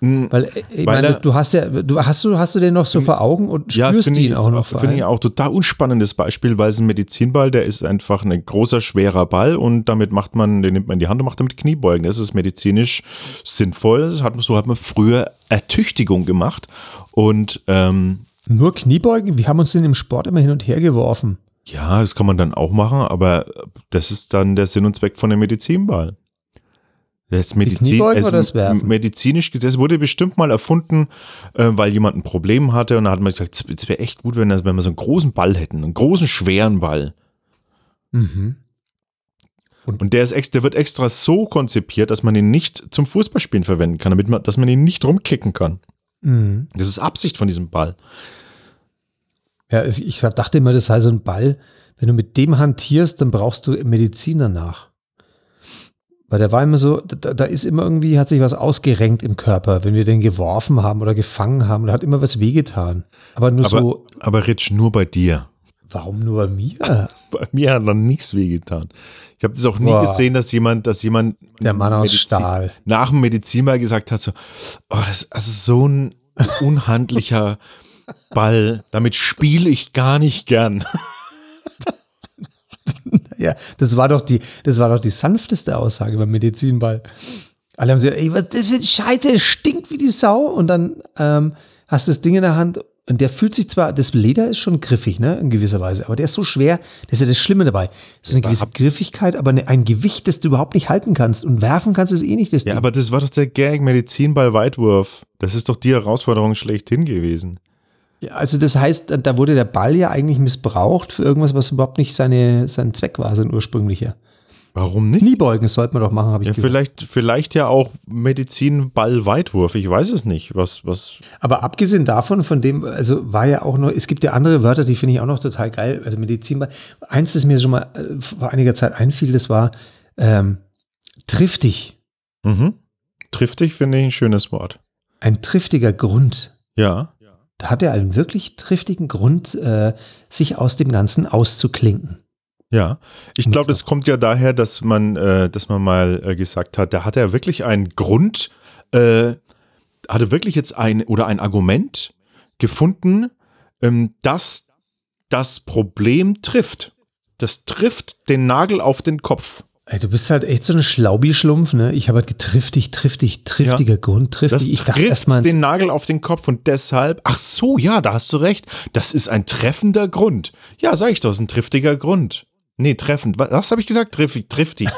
Hm, Weil, äh, ich Weil meine, du hast ja, du hast du, hast du den noch so vor Augen und Ja, spürst ich, ihn auch noch vor finde ich auch total unspannendes Beispiel, weil es ein Medizinball, der ist einfach ein großer, schwerer Ball und damit macht man, den nimmt man in die Hand und macht damit Kniebeugen. Das ist medizinisch sinnvoll. Das hat, man- so hat man früher Ertüchtigung gemacht und ähm, Nur Kniebeugen? Wir haben uns den im Sport immer hin und her geworfen. ja, das kann man dann auch machen, aber das ist dann der Sinn und Zweck von dem Medizinball. Das Medizin, es-? Medizinisch, das wurde bestimmt mal erfunden, äh, weil jemand ein Problem hatte und da hat man gesagt, es wäre echt gut, wenn, wenn wir so einen großen Ball hätten, einen großen, schweren Ball. Mhm. Und der, ist ex, der wird extra so konzipiert, dass man ihn nicht zum Fußballspielen verwenden kann, damit man, dass man ihn nicht rumkicken kann. Mhm. Das ist Absicht von diesem Ball. Ja, ich ich dachte immer, das sei so ein Ball. Wenn du mit dem hantierst, dann brauchst du Medizin danach. Weil der war immer so, da, da ist immer irgendwie, hat sich was ausgerenkt im Körper, wenn wir den geworfen haben oder gefangen haben. Da hat immer was wehgetan. Aber nur Aber, so, aber Ritsch, nur bei dir. warum nur bei mir? [LAUGHS] Bei mir hat noch nichts wehgetan. Ich habe das auch nie Boah. gesehen, dass jemand, dass jemand Der Mann aus Medizin- Stahl. nach dem Medizin mal gesagt hat, so, oh, das ist also so ein [LAUGHS] unhandlicher Ball, damit spiele ich gar nicht gern. [LAUGHS] Ja, das war doch die, das war doch die sanfteste Aussage beim Medizinball. Alle haben gesagt, ey, was das für Scheiße, das stinkt wie die Sau. Und dann ähm, hast du das Ding in der Hand und der fühlt sich zwar, das Leder ist schon griffig, ne, in gewisser Weise, aber der ist so schwer, das ist ja das Schlimme dabei. So eine gewisse Griffigkeit, aber eine, ein Gewicht, das du überhaupt nicht halten kannst und werfen kannst es eh nicht, das Ja, Ding. aber das war doch der Gag Medizinball Weitwurf. Das ist doch die Herausforderung schlechthin gewesen. Ja, also das heißt, da wurde der Ball ja eigentlich missbraucht für irgendwas, was überhaupt nicht seine, sein Zweck war, sein ursprünglicher. Warum nicht? Kniebeugen sollte man doch machen, habe ich Ja, gehört. vielleicht, vielleicht ja auch Medizinball Weitwurf. Ich weiß es nicht. Was, was, Aber abgesehen davon, von dem, also war ja auch noch, es gibt ja andere Wörter, die finde ich auch noch total geil. Also Medizinball. Eins, das mir schon mal äh, vor einiger Zeit einfiel, das war ähm, triftig. mhm. Triftig finde ich ein schönes Wort. Ein triftiger Grund. Ja. Da hat er einen wirklich triftigen Grund, äh, sich aus dem Ganzen auszuklinken. Ja, ich glaube, es kommt ja daher, dass man, äh, dass man mal äh, gesagt hat, da hat er wirklich einen Grund, äh, hatte wirklich jetzt ein oder ein Argument gefunden, ähm, dass das Problem trifft. Das trifft den Nagel auf den Kopf. Ey, du bist halt echt so ein Schlaubi-Schlumpf, ne? Ich habe halt getriftig, triftig, triftiger Grund, Das triftig. Ich dachte erstmal, den Nagel auf den Kopf und deshalb, ach so, ja, da hast du recht, das ist ein treffender Grund. Ja, sag ich doch, ist ein triftiger Grund. Nee, treffend. Was, was habe ich gesagt? Triffig, triftig.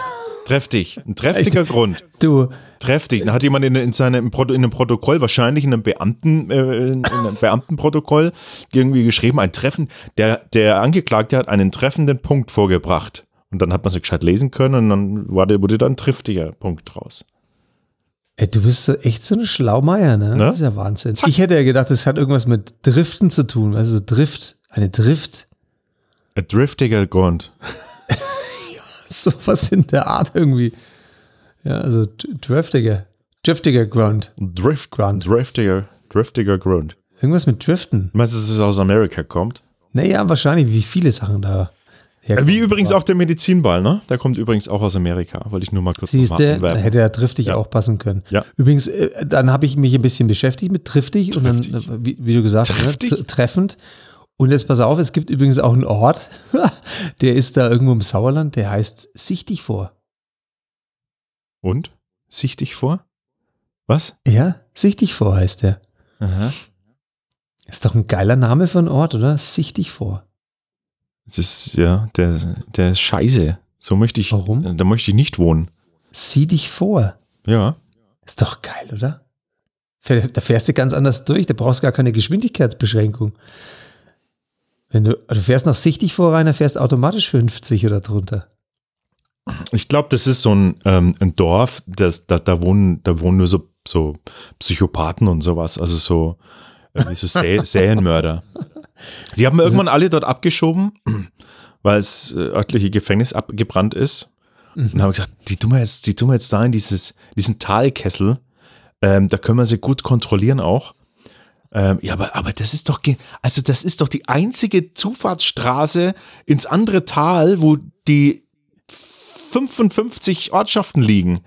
Trefftig. Ein trefftiger Grund. du, Trefftig. Da hat jemand in, in, Proto- in einem Protokoll, wahrscheinlich in einem Beamten, äh, in einem Beamtenprotokoll, irgendwie geschrieben, ein Treffen, der, der Angeklagte hat einen treffenden Punkt vorgebracht. Und dann hat man es gescheit lesen können und dann war der, wurde da ein triftiger Punkt draus. Ey, du bist so echt so ein Schlaumeier, ne? Ne? Das ist ja Wahnsinn. Ich hätte ja gedacht, das hat irgendwas mit Driften zu tun. Also so Drift, eine Drift, Ein driftiger Grund. [LAUGHS] sowas in der Art irgendwie. Ja, also driftiger, driftiger Ground. Drift, Grund. driftiger, driftiger Grund. Irgendwas mit Driften. Meinst du, dass es aus Amerika kommt? Naja, wahrscheinlich, wie viele Sachen da herkommen. Wie übrigens auch der Medizinball, ne? Der kommt übrigens auch aus Amerika. Wollte ich nur mal kurz Siehst noch du, mal da anwerfen. hätte ja driftig Ja. auch passen können. Ja. Übrigens, äh, dann habe ich mich ein bisschen beschäftigt mit triftig, und dann, Triftig. äh, wie, wie du gesagt hast, ne, Triftig? tr- treffend. Und jetzt pass auf, es gibt übrigens auch einen Ort, [LAUGHS] der ist da irgendwo im Sauerland, der heißt Sichtig vor. Und? Sichtig vor? Was? Ja, Sichtig vor heißt der. Aha. Ist doch ein geiler Name für einen Ort, oder? Sichtig vor. Das ist, ja, der, der ist scheiße. So möchte ich, Warum? da möchte ich nicht wohnen. Sieh dich vor. Ja. Ist doch geil, oder? Da fährst du ganz anders durch, da brauchst du gar keine Geschwindigkeitsbeschränkung. Wenn du, du fährst nach Sichtig vor rein, dann fährst du automatisch 50 oder drunter. Ich glaube, das ist so ein, ähm, ein Dorf, das, da, da, wohnen, da wohnen nur so, so Psychopathen und sowas. Also so, äh, so Sä [LAUGHS] Serienmörder. Die haben irgendwann alle dort abgeschoben, [CLEARS THROAT] weil das äh, örtliche Gefängnis abgebrannt ist. Und haben gesagt, die tun wir jetzt, die tun wir jetzt da in dieses, diesen Talkessel. Ähm, da können wir sie gut kontrollieren auch. Ähm, ja, aber, aber das ist doch, also das ist doch die einzige Zufahrtsstraße ins andere Tal, wo die 55 Ortschaften liegen.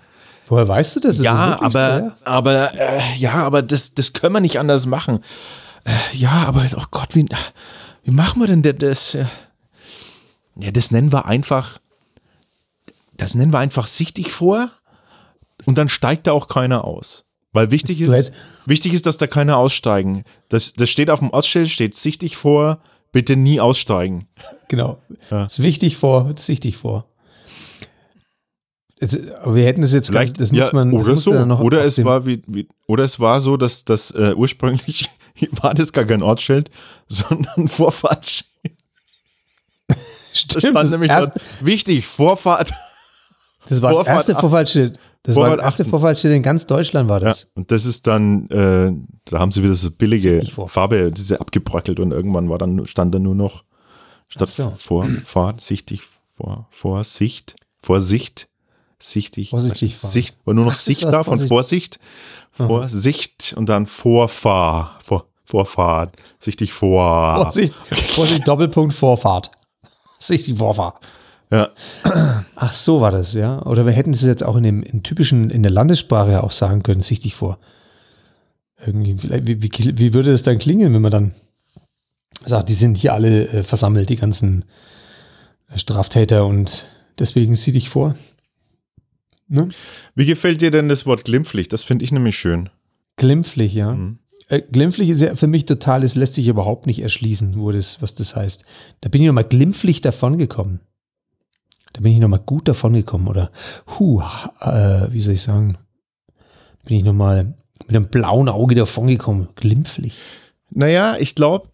Woher weißt du das? Ja, das so, aber, ja? aber, äh, ja, aber das, das können wir nicht anders machen. Äh, ja, aber, oh Gott, wie, wie machen wir denn das? das? äh? Ja, das nennen wir einfach, das nennen wir einfach sichtig vor und dann steigt da auch keiner aus. Weil wichtig Jetzt ist, wichtig ist, dass da keiner aussteigen. Das, das steht auf dem Ortsschild, steht sichtig vor, bitte nie aussteigen. Genau. Ja. Ist wichtig vor, ist wichtig vor. Jetzt, wir hätten es jetzt Vielleicht, ganz, das muss ja, man das oder muss so, oder es war wie, wie, oder es war so, dass das äh, ursprünglich [LAUGHS] war das gar kein Ortsschild, [LAUGHS] sondern Vorfahrtsschild. [LAUGHS] Stimmt, stand das, nämlich erste, dort, wichtig, Vorfahrt. das war das Vorfahrt erste acht- Vorfahrtsschild. Das war Vorfahrt das erste. Vorfahrtsschild in ganz Deutschland war Ja, das. und das ist dann, äh, da haben sie wieder so billige. Farbe, diese abgebröckelt und irgendwann war dann, stand da nur noch statt so. Vorfahrt, sichtig, vor, Vorsicht, Vorsicht, sichtig, Vorsichtig. Sicht, war nur noch Ach, das Sicht war da von Vorsicht. Vorsicht, und dann Vorfahr, vor, Vorfahrt, sichtig vor. Vorsicht, [LAUGHS] Vorsicht, Doppelpunkt, Vorfahrt. Sichtig Vorfahrt. Ja. [CLEARS THROAT] Ach, so war das, ja. Oder wir hätten es jetzt auch in dem in typischen, in der Landessprache auch sagen können, sichtig vor. Irgendwie, wie, wie, wie würde es dann klingen, wenn man dann sagt, die sind hier alle äh, versammelt, die ganzen äh, Straftäter und deswegen sieh dich vor. Ne? Wie gefällt dir denn das Wort glimpflich? Das finde ich nämlich schön. Glimpflich, ja. Mhm. Äh, glimpflich ist ja für mich total, es lässt sich überhaupt nicht erschließen, wo das, was das heißt. Da bin ich nochmal glimpflich davongekommen. Da bin ich nochmal gut davongekommen oder, hu, äh, wie soll ich sagen, bin ich nochmal mit einem blauen Auge davongekommen. Glimpflich. Naja, ich glaube,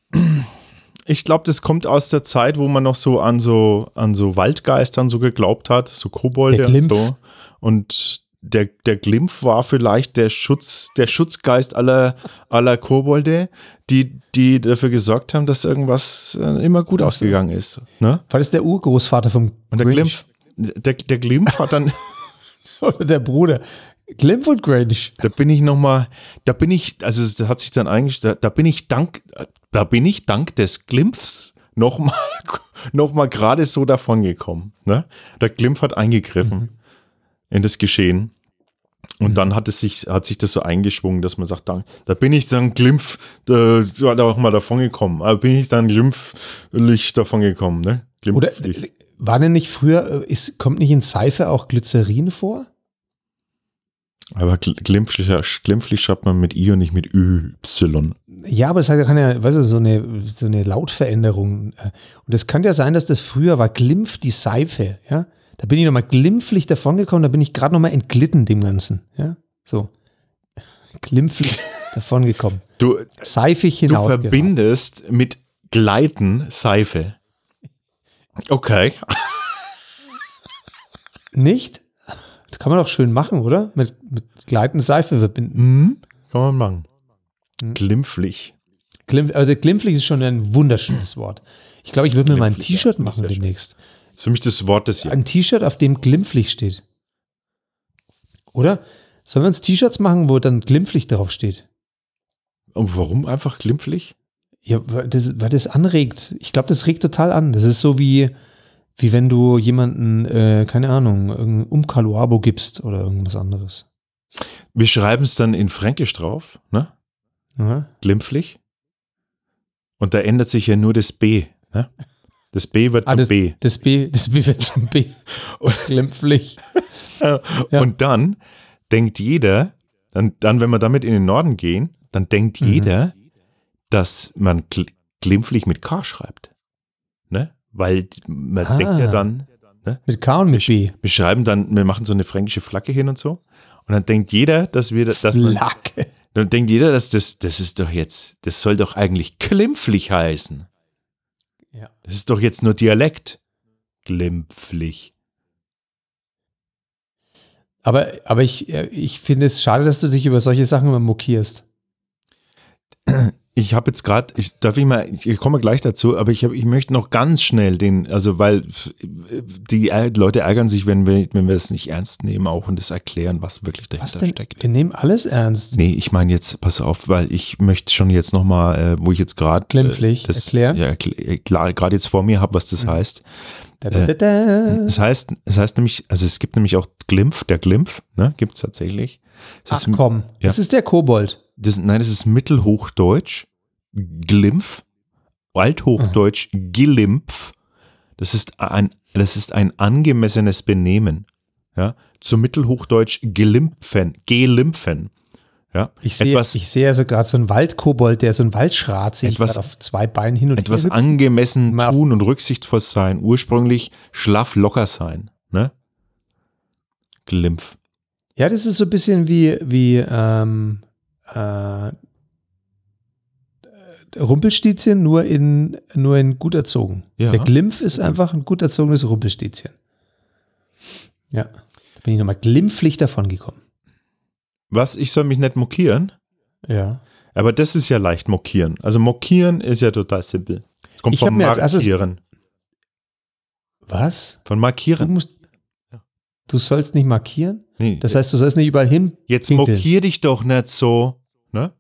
ich glaube, das kommt aus der Zeit, wo man noch so an so, an so Waldgeistern so geglaubt hat, so Kobolde Der und Glimpf. so. Und der, der Glimpf war vielleicht der Schutz, der Schutzgeist aller, aller Kobolde, die, die dafür gesorgt haben, dass irgendwas äh, immer gut ausgegangen ist. Ne? War das der Urgroßvater vom Und der? Glimpf, der, der Glimpf hat dann, [LAUGHS] Oder der Bruder. Glimpf und Grinch. da bin ich noch mal, da bin ich, also es hat sich dann eigentlich, da, da bin ich dank, da bin ich dank des Glimpfs noch mal, [LAUGHS] noch mal gerade so davon gekommen. Ne? Der Glimpf hat eingegriffen in das Geschehen. Und dann hat es sich, hat sich das so eingeschwungen, dass man sagt, da, da bin ich dann Glimpf, äh, da auch mal davon gekommen. Da bin ich dann glimpflich davon gekommen, ne? Oder Glimpflich. äh, war denn nicht früher, äh, ist, kommt nicht in Seife auch Glycerin vor? Aber gl- glimpflich, glimpflich schreibt man mit I und nicht mit Y. Ja, aber es hat- kann ja, weißt du, so eine, so eine Lautveränderung. äh, Und es kann ja sein, dass das früher war Glimpf, die Seife, ja. Da bin ich nochmal glimpflich davongekommen, da bin ich gerade nochmal entglitten dem Ganzen, ja. So. [LAUGHS] Glimpflich [LAUGHS] davongekommen. Du, Seifig Du hinaus. verbindest mit Gleiten Seife. Okay. [LAUGHS] Nicht? Das kann man doch schön machen, oder? Mit, mit gleitend Seife verbinden. Mhm. Kann man machen. Mhm. Glimpflich. Glimpf, also glimpflich ist schon ein wunderschönes Wort. Ich glaube, ich würde mir mal ein T-Shirt machen sehr schön. Ist für mich das Wort des Jahres. Ein T-Shirt, auf dem glimpflich steht. Oder? Sollen wir uns T-Shirts machen, wo dann glimpflich drauf steht? Und warum einfach glimpflich? Ja, weil das, weil das anregt. Ich glaube, das regt total an. Das ist so wie, wie wenn du jemanden, äh, keine Ahnung, irgendein Umkaluabo gibst oder irgendwas anderes. Wir schreiben es dann in Fränkisch drauf, ne? Ja? Glimpflich. Und da ändert sich ja nur das B, ne? Das B wird Ah, zum B. Das B, das B wird zum B. [LAUGHS] glimpflich. [LAUGHS] Ja. Und dann denkt jeder, dann, dann, wenn wir damit in den Norden gehen, dann denkt Mhm. jeder, dass man gl glimpflich mit K schreibt. Ne? Weil man Ah. denkt ja dann, Mit K und mit B. wir schreiben dann, wir machen so eine fränkische Flagge hin und so. Und dann denkt jeder, dass wir, man, Flagge. dann denkt jeder, dass das, das ist doch jetzt, das soll doch eigentlich glimpflich heißen. Ja. Das ist doch jetzt nur Dialekt. Glimpflich. Aber, aber ich, äh, ich finde es schade, dass du dich über solche Sachen immer mokierst. [CLEARS THROAT] Ich habe jetzt gerade, ich darf ich mal, ich komme gleich dazu, aber ich, hab, ich möchte noch ganz schnell den, also weil die äh, Leute ärgern sich, wenn wir, wenn wir es nicht ernst nehmen auch und das erklären, was wirklich Was dahinter denn? steckt. Wir nehmen alles ernst. Nee, ich meine jetzt, pass auf, weil ich möchte schon jetzt nochmal, äh, wo ich jetzt gerade Glimpflich das erklären? Ja, erkl- klar, gerade jetzt vor mir habe, was das heißt. Da, da, da, da. Es heißt, es heißt nämlich, also es gibt nämlich auch Glimpf, der Glimpf, ne, gibt es tatsächlich. Es Ach ist, komm, ja. das ist der Kobold. das, nein, das ist Mittelhochdeutsch, Glimpf, Althochdeutsch, Gilimpf. Das ist ein, das ist ein angemessenes Benehmen. Ja, zu Mittelhochdeutsch Gelimpfen, Gelimpfen. Ja, Ich sehe, etwas, ich sehe also gerade so einen Waldkobold, der so ein Waldschrat sich Etwas- auf zwei Beinen hin und etwas her hüpft. angemessen Mal- tun und rücksichtsvoll sein, ursprünglich schlaff locker sein. Ne? Glimpf. Ja, das ist so ein bisschen wie, wie ähm, äh, Rumpelstilzchen, nur in, nur in gut erzogen. Ja. Der Glimpf ist einfach ein gut erzogenes Rumpelstilzchen. Ja, da bin ich nochmal glimpflich davon gekommen. Was, ich soll mich nicht mokieren? Ja. Aber das ist ja leicht mokieren. Also mokieren ist ja total simpel. Kommt Ich vom mir Markieren. Was? Von Du Markieren. musst. Du sollst nicht markieren? Nee, Das heißt, du sollst nicht überall hin. jetzt pinkeln. mokier dich doch nicht so. Ne?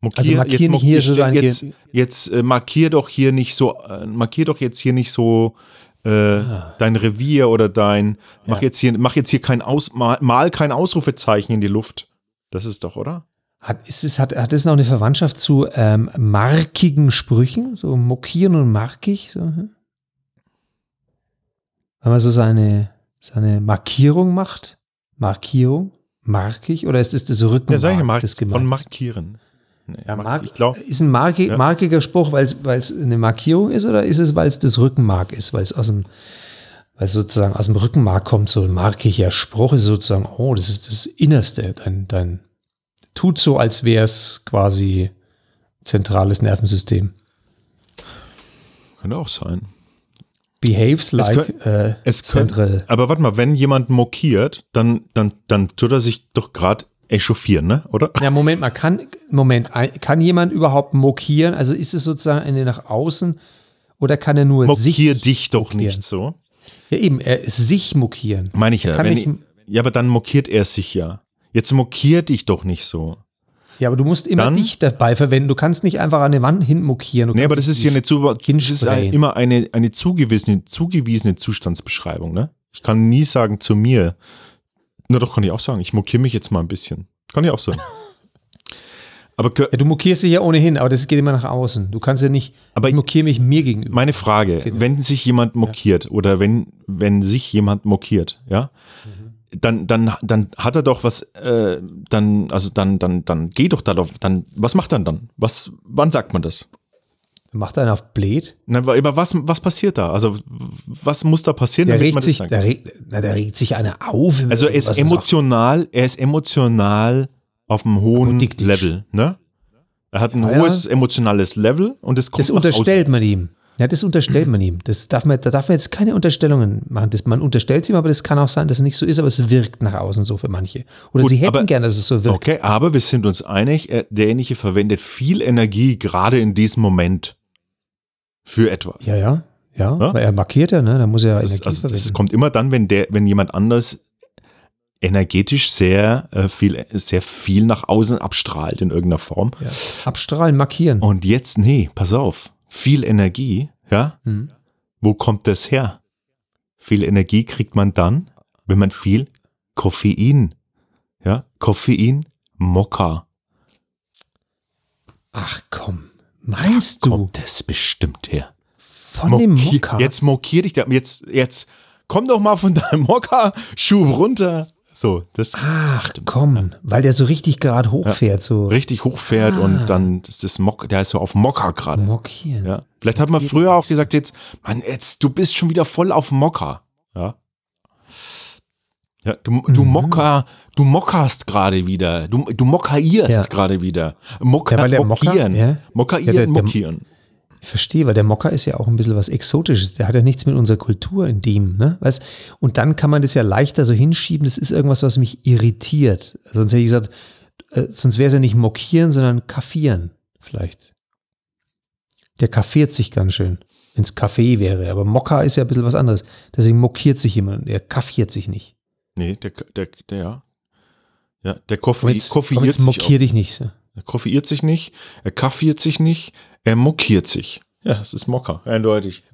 Mokier, Also markieren jetzt, hier so jetzt, jetzt äh, markier doch hier nicht so, äh, markier doch jetzt hier nicht so äh, dein Revier oder dein, mach Ah. Ja. jetzt hier, mach jetzt hier kein Aus, mal, mal kein Ausrufezeichen in die Luft. Das ist doch, oder? Hat, ist es, hat, hat es noch eine Verwandtschaft zu ähm, markigen Sprüchen? So mokieren und markig? So, hm? Wenn man so seine, seine Markierung macht? Markierung? Markig? Oder ist es das Rückenmark Ja, sag ich mal, des von gemeint ist? markieren. Nee, Ja, mark- ich glaube, ist ein marki Ja. markiger Spruch, weil es eine Markierung ist oder ist es, weil es das Rückenmark ist, weil es aus dem, weil es sozusagen aus dem Rückenmark kommt, so ein markiger Spruch ist sozusagen, oh, das ist das Innerste, dein, dein tut so, als wäre es quasi zentrales Nervensystem. könnte auch sein. Behaves like könnt- äh, Es central. aber warte mal, wenn jemand mokiert, dann, dann, dann tut er sich doch gerade echauffieren, ne? Oder? Ja, Moment mal, kann, Moment, kann jemand überhaupt mokieren? Also ist es sozusagen eine nach außen oder kann er nur Mokier sich, dich doch mokieren. nicht so. ja eben, er ist sich mokieren. Meine ich ja. Wenn ich- ja, aber dann mokiert er sich ja. Jetzt mokier dich doch nicht so. Ja, aber du musst immer Dann- dich dabei verwenden. Du kannst nicht einfach an die Wand hinmokieren. Du Nee, aber das ist ja eine, zu, das ist immer eine, eine zugewiesene, zugewiesene Zustandsbeschreibung, ne? Ich kann nie sagen zu mir, na doch, kann ich auch sagen, ich mokiere mich jetzt mal ein bisschen. Kann ich auch sagen. [LAUGHS] aber Ja, du mokierst dich ja ohnehin, aber das geht immer nach außen. Du kannst ja nicht, Aber ich mokiere mich mir gegenüber. Meine Frage, Genau. wenn sich jemand mokiert oder wenn, wenn sich jemand mokiert, ja, dann, dann, dann hat er doch was, äh, dann, also dann, dann, dann geht doch da doch, dann, was macht er dann? Was, wann sagt man das? Macht einen auf Blöd. Na, aber was, was passiert da? Also, was muss da passieren, Der regt sich, der regt, na, der regt sich einer auf. Also, er ist emotional, er ist emotional auf einem hohen. Level, ne? Er hat ein Ja, ja. hohes emotionales Level und es kommt Das nach außen. unterstellt man ihm. Ja, das unterstellt man ihm. Das darf man, da darf man jetzt keine Unterstellungen machen. Das, man unterstellt es ihm, aber das kann auch sein, dass es nicht so ist, aber es wirkt nach außen so für manche. Oder Gut, sie hätten aber- gern, dass es so wirkt. Okay, aber wir sind uns einig, er- derjenige verwendet viel Energie gerade in diesem Moment für etwas. Ja, ja, ja. Ja? Er markiert ja, ne? Da muss er ja das, Energie also das kommt immer dann, wenn der, wenn jemand anders energetisch sehr äh, viel, sehr viel nach außen abstrahlt in irgendeiner Form. ja. Abstrahlen, markieren. Und jetzt, nee, pass auf, viel Energie, ja, Hm. wo kommt das her? Viel Energie kriegt man dann, wenn man viel Koffein, ja, Koffein, Mokka. Ach komm, meinst du Kommt das bestimmt her? von dem Mokier- Mokka? Jetzt mokier dich da. Jetzt, jetzt komm doch mal von deinem Mokka-Schub runter. So, das Ach, komm, weil der so richtig gerade hochfährt. So. richtig hochfährt und dann ist das Mock, der ist so auf Mocker gerade. Mockieren. Ja. Vielleicht hat man früher auch gesagt, jetzt, Mann, jetzt, du bist schon wieder voll auf Mocker. Ja. Ja, du, du Mhm. Mocker, du mockerst gerade wieder. Du, du mockerierst Ja. gerade wieder. Mocker, Ja, weil der Mocker- mockieren. ja. Mockerieren, Ja, der- mockieren. Ich verstehe, weil der Mocker ist ja auch ein bisschen was Exotisches. Der hat ja nichts mit unserer Kultur in dem, ne? Weißt? Und dann kann man das ja leichter so hinschieben. Das ist irgendwas, was mich irritiert. Sonst hätte ich gesagt, äh, sonst wäre es ja nicht mockieren, sondern kaffieren. Vielleicht. Der kaffiert sich ganz schön, wenn es Kaffee wäre. Aber Mocker ist ja ein bisschen was anderes. Deswegen mockiert sich jemand. Er kaffiert sich nicht. Nee, der, der, der, ja. Ja, der Komm Koffe, jetzt, koffiert komm jetzt auch. dich nicht so. Er koffiert sich nicht, er kaffiert sich nicht, er mockiert sich. Ja, das ist Mocker, eindeutig.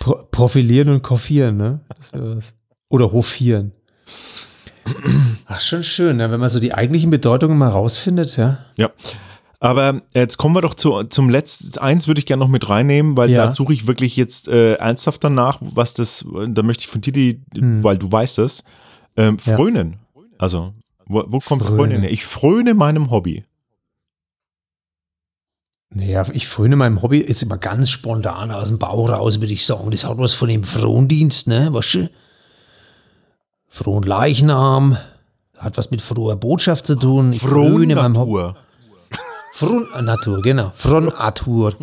Pro profilieren und koffieren, ne? Oder hofieren. Ach, schon schön, ne? wenn man so die eigentlichen Bedeutungen mal rausfindet, ja. Ja. Aber jetzt kommen wir doch zu, zum letzten. Eins würde ich gerne noch mit reinnehmen, weil Ja. da suche ich wirklich jetzt äh, ernsthaft danach, was das, da möchte ich von dir, die, weil du weißt es, ähm, Ja. frönen. Also, wo, wo kommt Frönen. Frönen her? Ich fröne meinem Hobby. Naja, ich fröne meinem Hobby jetzt immer ganz spontan aus dem Bauch raus, würde ich sagen. Das hat was von dem Frondienst, ne? Weißt du? Frohen Leichnam. Hat was mit froher Botschaft zu tun. Ich fröne meinem Hobby. Frohnatur. Fron Natur, genau. Fronatur.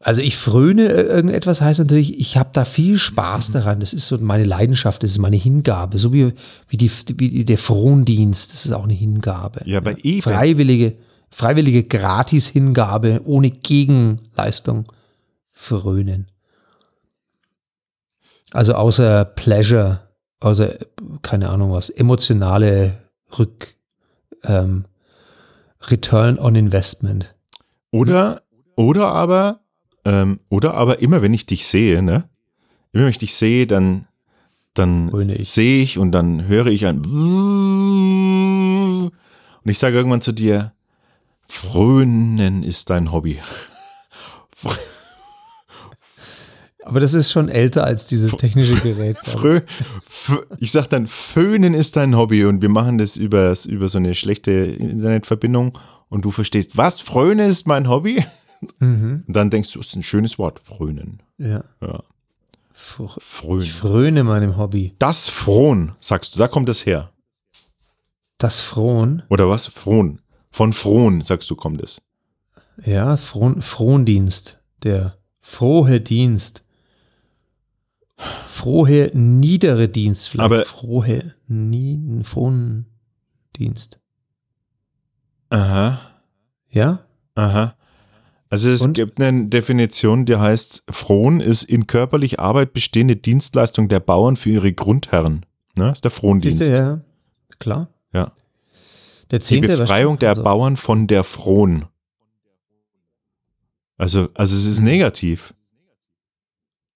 Also ich fröne äh, irgendetwas heißt natürlich, ich habe da viel Spaß daran. Das ist so meine Leidenschaft, das ist meine Hingabe. So wie, wie, die, wie der Frondienst, das ist auch eine Hingabe. Ja, aber eben. Freiwillige, freiwillige Gratis-Hingabe ohne Gegenleistung frönen. Also außer Pleasure, außer, keine Ahnung was, emotionale Rück, ähm, Return on Investment. Oder, oder aber, ähm, oder aber immer wenn ich dich sehe, ne? Immer wenn ich dich sehe, dann, dann ich. sehe ich und dann höre ich ein und ich sage irgendwann zu dir, Frönen ist dein Hobby. Aber das ist schon älter als dieses technische Gerät. Frö, ich sag dann, Föhnen ist dein Hobby und wir machen das über, über so eine schlechte Internetverbindung und du verstehst, was? Fröne ist mein Hobby? Mhm. Und dann denkst du, das ist ein schönes Wort, Frönen. Ja. Ja. Fr- Frönen. Ich fröne meinem Hobby. Das Frohn, sagst du, da kommt es her. Das Frohn, Oder was? Frohn. Von Frohn, sagst du, kommt es. ja, Frohn, Frohndienst. Der frohe Dienst. Frohe, niedere Dienst. Vielleicht Aber- frohe, nie, Frohndienst. Aha, Ja? aha. Also es Und? gibt eine Definition, die heißt, Frohn ist in körperlich Arbeit bestehende Dienstleistung der Bauern für ihre Grundherren. Ne? ist der Frohndienst. Siehst du, ja. Klar. Ja. Der Die zehnte was Befreiung der also? Bauern von der Frohn. Also, also es ist negativ.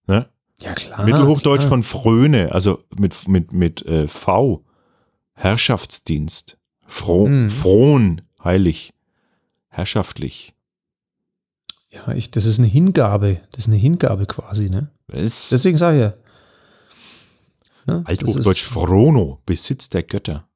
Ne? Ja, klar. Mittelhochdeutsch klar. von Fröne, also mit, mit, mit äh, V. Herrschaftsdienst. Froh, Mhm. Frohn, heilig. Herrschaftlich. Ja, ich, das ist eine Hingabe. Das ist eine Hingabe quasi, ne? Es, Deswegen sage ich ja. Ne? Althochdeutsch Frono, Besitz der Götter.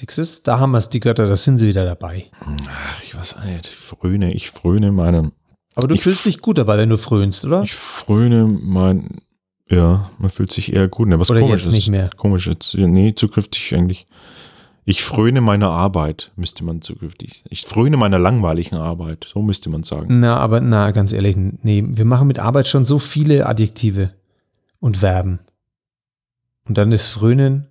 Du's? Da haben wir es, die Götter, da sind sie wieder dabei. Ach, ich weiß nicht. Fröne, ich fröne meinen. Aber du Ich fühlst dich gut dabei, wenn du frönst, oder? Ich fröne mein. Ja, man fühlt sich eher gut. Ne, was Oder komisch jetzt nicht mehr? Komisch jetzt. Nee, zukünftig eigentlich. Ich fröne meiner Arbeit, müsste man zukünftig. Ich fröne meiner langweiligen Arbeit, so müsste man sagen. Na, aber na, ganz ehrlich, nee, wir machen mit Arbeit schon so viele Adjektive und Verben. Und dann ist Frönen,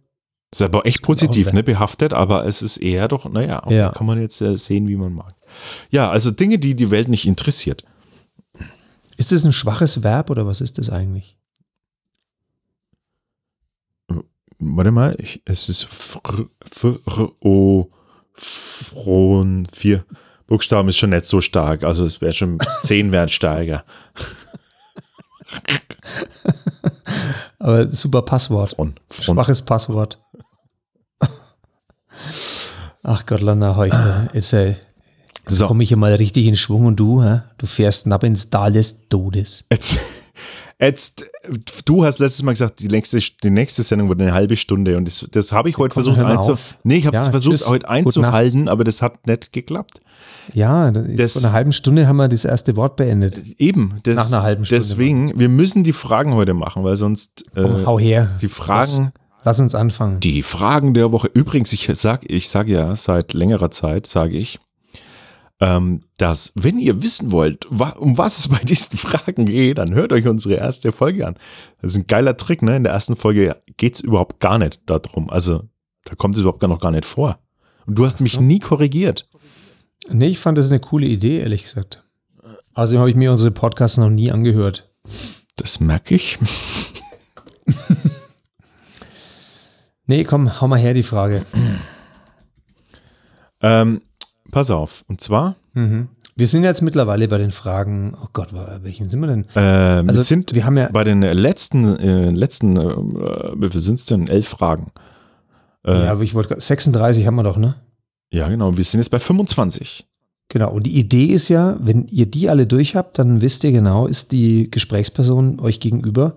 Ist aber echt positiv, ne, behaftet, aber es ist eher doch, naja, Ja. kann man jetzt äh, sehen, wie man mag. Ja, also Dinge, die die Welt nicht interessiert. Ist das ein schwaches Verb oder was ist das eigentlich? Warte mal, ich, es ist fr, fr, o, fron, vier Buchstaben ist schon nicht so stark, also es wäre schon [LAUGHS] zehn wären stärker. [LAUGHS] Aber super Passwort. Fron, fron. Schwaches Passwort. [LAUGHS] Ach Gott, Lana, heute [CLEARS THROAT] ist äh, So, komme ich ja mal richtig in Schwung und du, hä? du fährst knapp ins Tal des Todes. jetzt, Jetzt, du hast letztes Mal gesagt, die nächste, die nächste Sendung wird eine halbe Stunde und das, das habe ich heute komm, versucht hör mal einzu. auf. Nee, ich habe es Ja, versucht tschüss. heute einzuhalten, aber das hat nicht geklappt. Ja, Das- das, vor einer halben Stunde haben wir das erste Wort beendet. Eben. Das, Nach einer halben Stunde Deswegen, wir müssen die Fragen heute machen, weil sonst äh, hau her. die Fragen, Lass uns anfangen. die Fragen der Woche. Übrigens, ich sag, ich sage ja seit längerer Zeit, sage ich, ähm, dass wenn ihr wissen wollt, wa um was es bei diesen [LAUGHS] Fragen geht, dann hört euch unsere erste Folge an. Das ist ein geiler Trick, ne? In der ersten Folge geht es überhaupt gar nicht darum. Also, da kommt es überhaupt gar noch gar nicht vor. Und du hast Ach mich so. nie korrigiert. Nee, ich fand das eine coole Idee, ehrlich gesagt. Also habe ich mir unsere Podcasts noch nie angehört. Das merke ich. [LAUGHS] Nee, komm, hau mal her die Frage. Ähm, pass auf. Und zwar, Mhm. Wir sind jetzt mittlerweile bei den Fragen, oh Gott, bei welchen sind wir denn? ähm, Also sind wir haben ja, bei den letzten, äh, letzten, äh, wie viel sind es denn? Elf Fragen. Äh, ja, aber ich wollte, grad- 36 haben wir doch, ne? ja, genau. Wir sind jetzt bei 25. Genau. Und die Idee ist ja, wenn ihr die alle durch habt, dann wisst ihr genau, ist die Gesprächsperson euch gegenüber,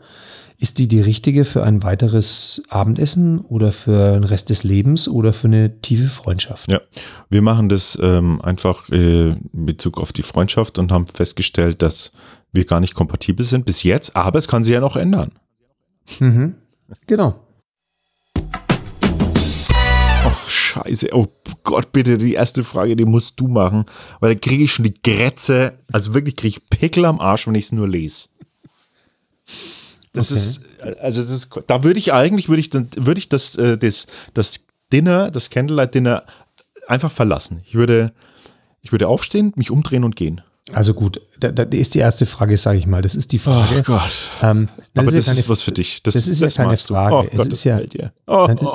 ist die die richtige für ein weiteres Abendessen oder für den Rest des Lebens oder für eine tiefe Freundschaft? Ja. Wir machen das ähm, einfach äh, in Bezug auf die Freundschaft und haben festgestellt, dass wir gar nicht kompatibel sind bis jetzt, aber es kann sich ja noch ändern. Mhm. Genau. Ach, scheiße. Oh Gott, bitte, die erste Frage, die musst du machen, weil da kriege ich schon die Grätze, also wirklich kriege ich Pickel am Arsch, wenn ich es nur lese. Das Okay. ist, also das ist, da würde ich eigentlich, würde ich dann, würde ich das, äh, das, das Dinner, das Candlelight-Dinner einfach verlassen. Ich würde, ich würde aufstehen, mich umdrehen und gehen. Also gut, da, da ist die erste Frage, sage ich mal. Das ist die Frage. Gott. Ähm, Aber das, ja ist, keine- was für dich. Das, das ist ja keine. Frage. Oh Es Gott, ist das ja-. Oh, das-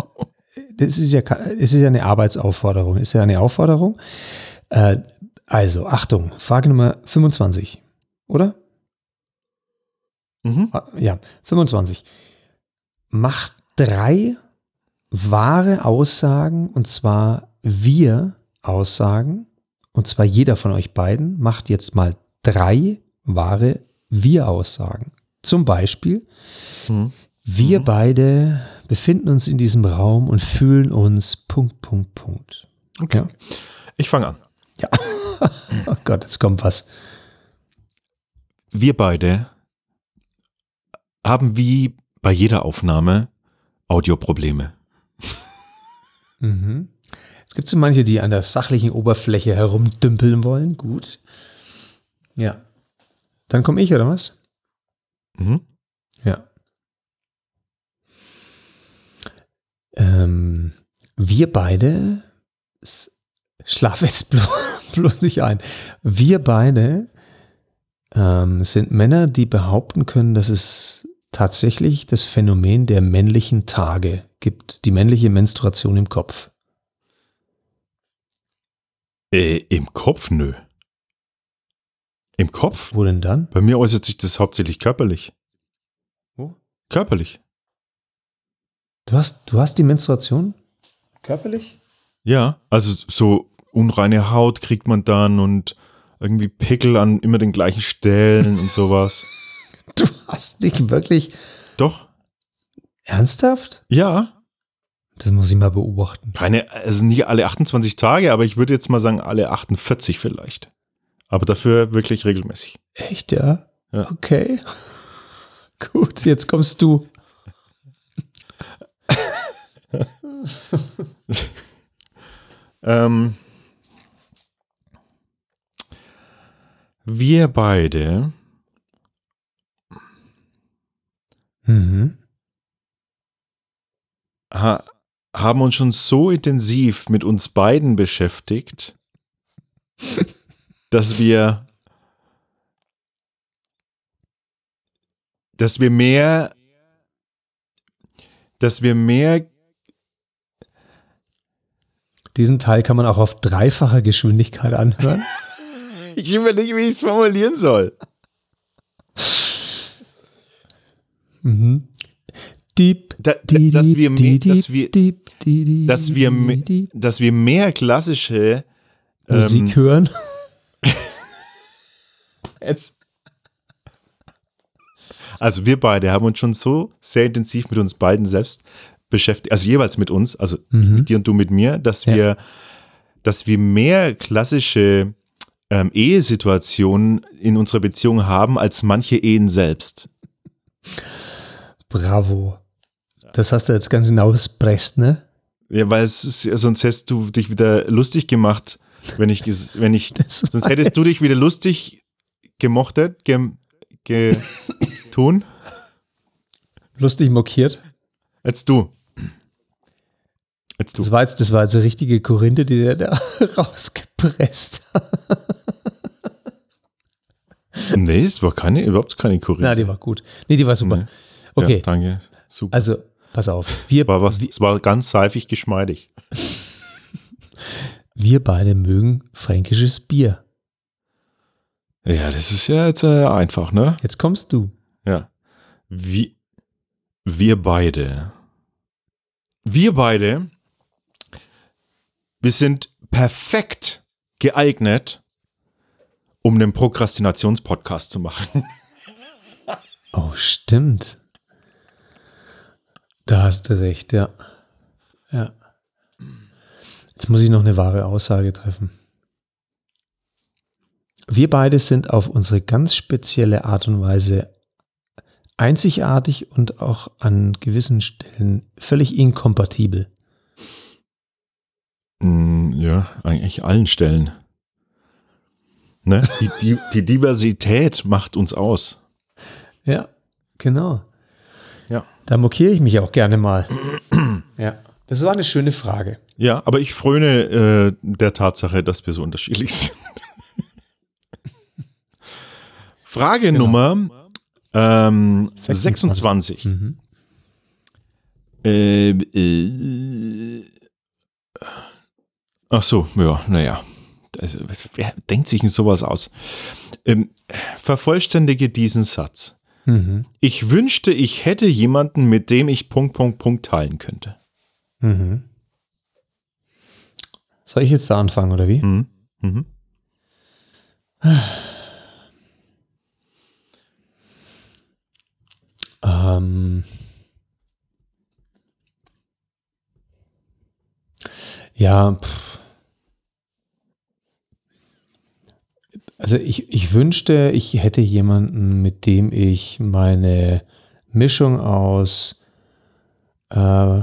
Das ist ja, es ist ja eine Arbeitsaufforderung. Ist ja eine Aufforderung. Äh, also, Achtung, Frage Nummer 25, oder? Mhm. Ja, 25. Macht drei wahre Aussagen, und zwar wir Aussagen, und zwar jeder von euch beiden macht jetzt mal drei wahre wir Aussagen. Zum Beispiel, Mhm. wir Mhm. beide befinden uns in diesem Raum und fühlen uns Punkt, Punkt, Punkt. Okay. Ja. Ich fange an. [LAUGHS] Oh Gott, jetzt kommt was. Wir beide haben wie bei jeder Aufnahme Audioprobleme. Mhm. Es gibt so manche, die an der sachlichen Oberfläche herumdümpeln wollen. Gut. Ja. Dann komme ich, oder was? Mhm. Ja. Ähm, wir beide, schlaf jetzt blo [LAUGHS] bloß nicht ein. Wir beide ähm, sind Männer, die behaupten können, dass es tatsächlich das Phänomen der männlichen Tage gibt, die männliche Menstruation im Kopf. Äh, Im Kopf, nö. Im Kopf? Wo denn dann? Bei mir äußert sich das hauptsächlich körperlich. Wo? Körperlich. Du hast, du hast die Menstruation körperlich? Ja, also so unreine Haut kriegt man dann und irgendwie Pickel an immer den gleichen Stellen und sowas. [LAUGHS] [LAUGHS] Du hast dich wirklich Doch, ernsthaft? ja. Das muss ich mal beobachten. Keine, also nicht alle 28 Tage, aber ich würde jetzt mal sagen, alle 48 vielleicht. Aber dafür wirklich regelmäßig. Echt, ja? Ja. Okay. [LAUGHS] Gut, jetzt kommst du. [LAUGHS] Ähm, wir beide Mhm. ha haben uns schon so intensiv mit uns beiden beschäftigt, [LAUGHS] dass wir, dass wir mehr, dass wir mehr, Diesen Teil kann man auch auf dreifacher Geschwindigkeit anhören. [LAUGHS] ich überlege, wie ich es formulieren soll. Mhm. Diep, Da, di, dass wir, mehr, dass wir, dass wir, di, me- di. dass wir mehr klassische Musik ähm, hören. [LAUGHS] Jetzt. Also wir beide haben uns schon so sehr intensiv mit uns beiden selbst beschäftigt, also jeweils mit uns, also Mhm. mit dir und du mit mir, dass Ja. wir, dass wir mehr klassische ähm, Ehesituationen in unserer Beziehung haben als manche Ehen selbst. Bravo. Das hast du jetzt ganz genau expresst, ne? Ja, weil es ist, sonst hättest du dich wieder lustig gemacht, wenn ich, wenn ich, [LAUGHS] Das sonst hättest du dich wieder lustig gemochtet, gem, ge, tun, lustig mokiert. als du. Als du. Das war jetzt, das war jetzt eine richtige Korinthe, die der da [LAUGHS] rausgepresst hat. Nee, es war keine, überhaupt keine Korinthe. Na, die war gut. Nee, die war super. Nee. Okay, Ja, danke. Super. also pass auf. Wir, war was, es war ganz seifig geschmeidig. wir beide mögen fränkisches Bier. Ja, das ist ja jetzt äh, einfach, ne? Jetzt kommst du. Ja. Wir, wir beide. Wir beide, wir sind perfekt geeignet, um einen Prokrastinationspodcast zu machen. Oh, stimmt. Da hast du recht, ja. Ja. Jetzt muss ich noch eine wahre Aussage treffen. Wir beide sind auf unsere ganz spezielle Art und Weise einzigartig und auch an gewissen Stellen völlig inkompatibel. Mm, ja, eigentlich allen Stellen. Ne? Die, die, die Diversität macht uns aus. Ja, genau. Da mokiere ich mich auch gerne mal. [CLEARS THROAT] ja. Das war eine schöne Frage. Ja, aber ich fröne äh, der Tatsache, dass wir so unterschiedlich [LAUGHS] sind. Frage Nummer ähm, 26. 26. Mhm. Ähm, äh, ach so, ja, naja. Also, wer denkt sich denn sowas aus? Ähm, vervollständige diesen Satz. Mhm. Ich wünschte, ich hätte jemanden, mit dem ich Punkt, Punkt, Punkt teilen könnte. Mhm. Soll ich jetzt da anfangen, oder wie? Mhm. Mhm. Ähm. Ja, pff. Also ich, ich wünschte, ich hätte jemanden, mit dem ich meine Mischung aus äh,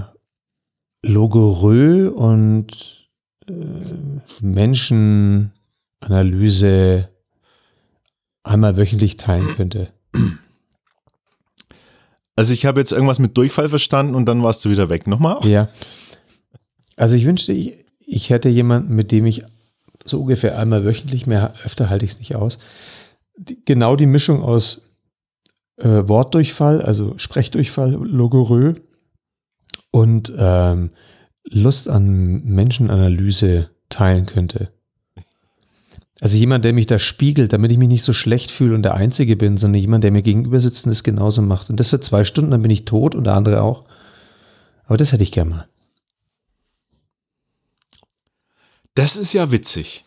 Logorö und äh, Menschenanalyse einmal wöchentlich teilen könnte. Also ich habe jetzt irgendwas mit Durchfall verstanden und dann warst du wieder weg. Nochmal? Ja. Also ich wünschte, ich, ich hätte jemanden, mit dem ich so ungefähr einmal wöchentlich, mehr öfter halte ich es nicht aus, die, genau die Mischung aus äh, Wortdurchfall, also Sprechdurchfall, Logorö und ähm, Lust an Menschenanalyse teilen könnte. Also jemand, der mich da spiegelt, damit ich mich nicht so schlecht fühle und der Einzige bin, sondern jemand, der mir gegenüber sitzt und das genauso macht. Und das für zwei Stunden, dann bin ich tot und der andere auch. Aber das hätte ich gerne mal. Das ist ja witzig.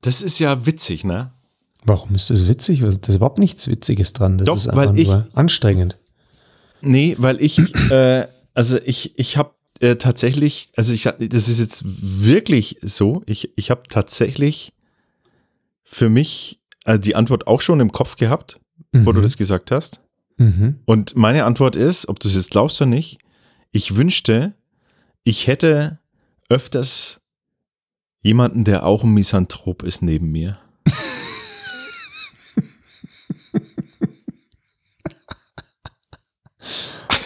Das ist ja witzig, ne? Warum ist das witzig? Was- Da ist überhaupt nichts Witziges dran. Das Doch, ist weil einfach ich- nur anstrengend. Nee, weil ich, äh, also ich, ich habe äh, tatsächlich, also ich, das ist jetzt wirklich so, ich, ich habe tatsächlich für mich äh, die Antwort auch schon im Kopf gehabt, wo du Mhm. das gesagt hast. Mhm. Und meine Antwort ist, ob du es jetzt glaubst oder nicht, ich wünschte, ich hätte öfters jemanden, der auch ein Misanthrop ist neben mir.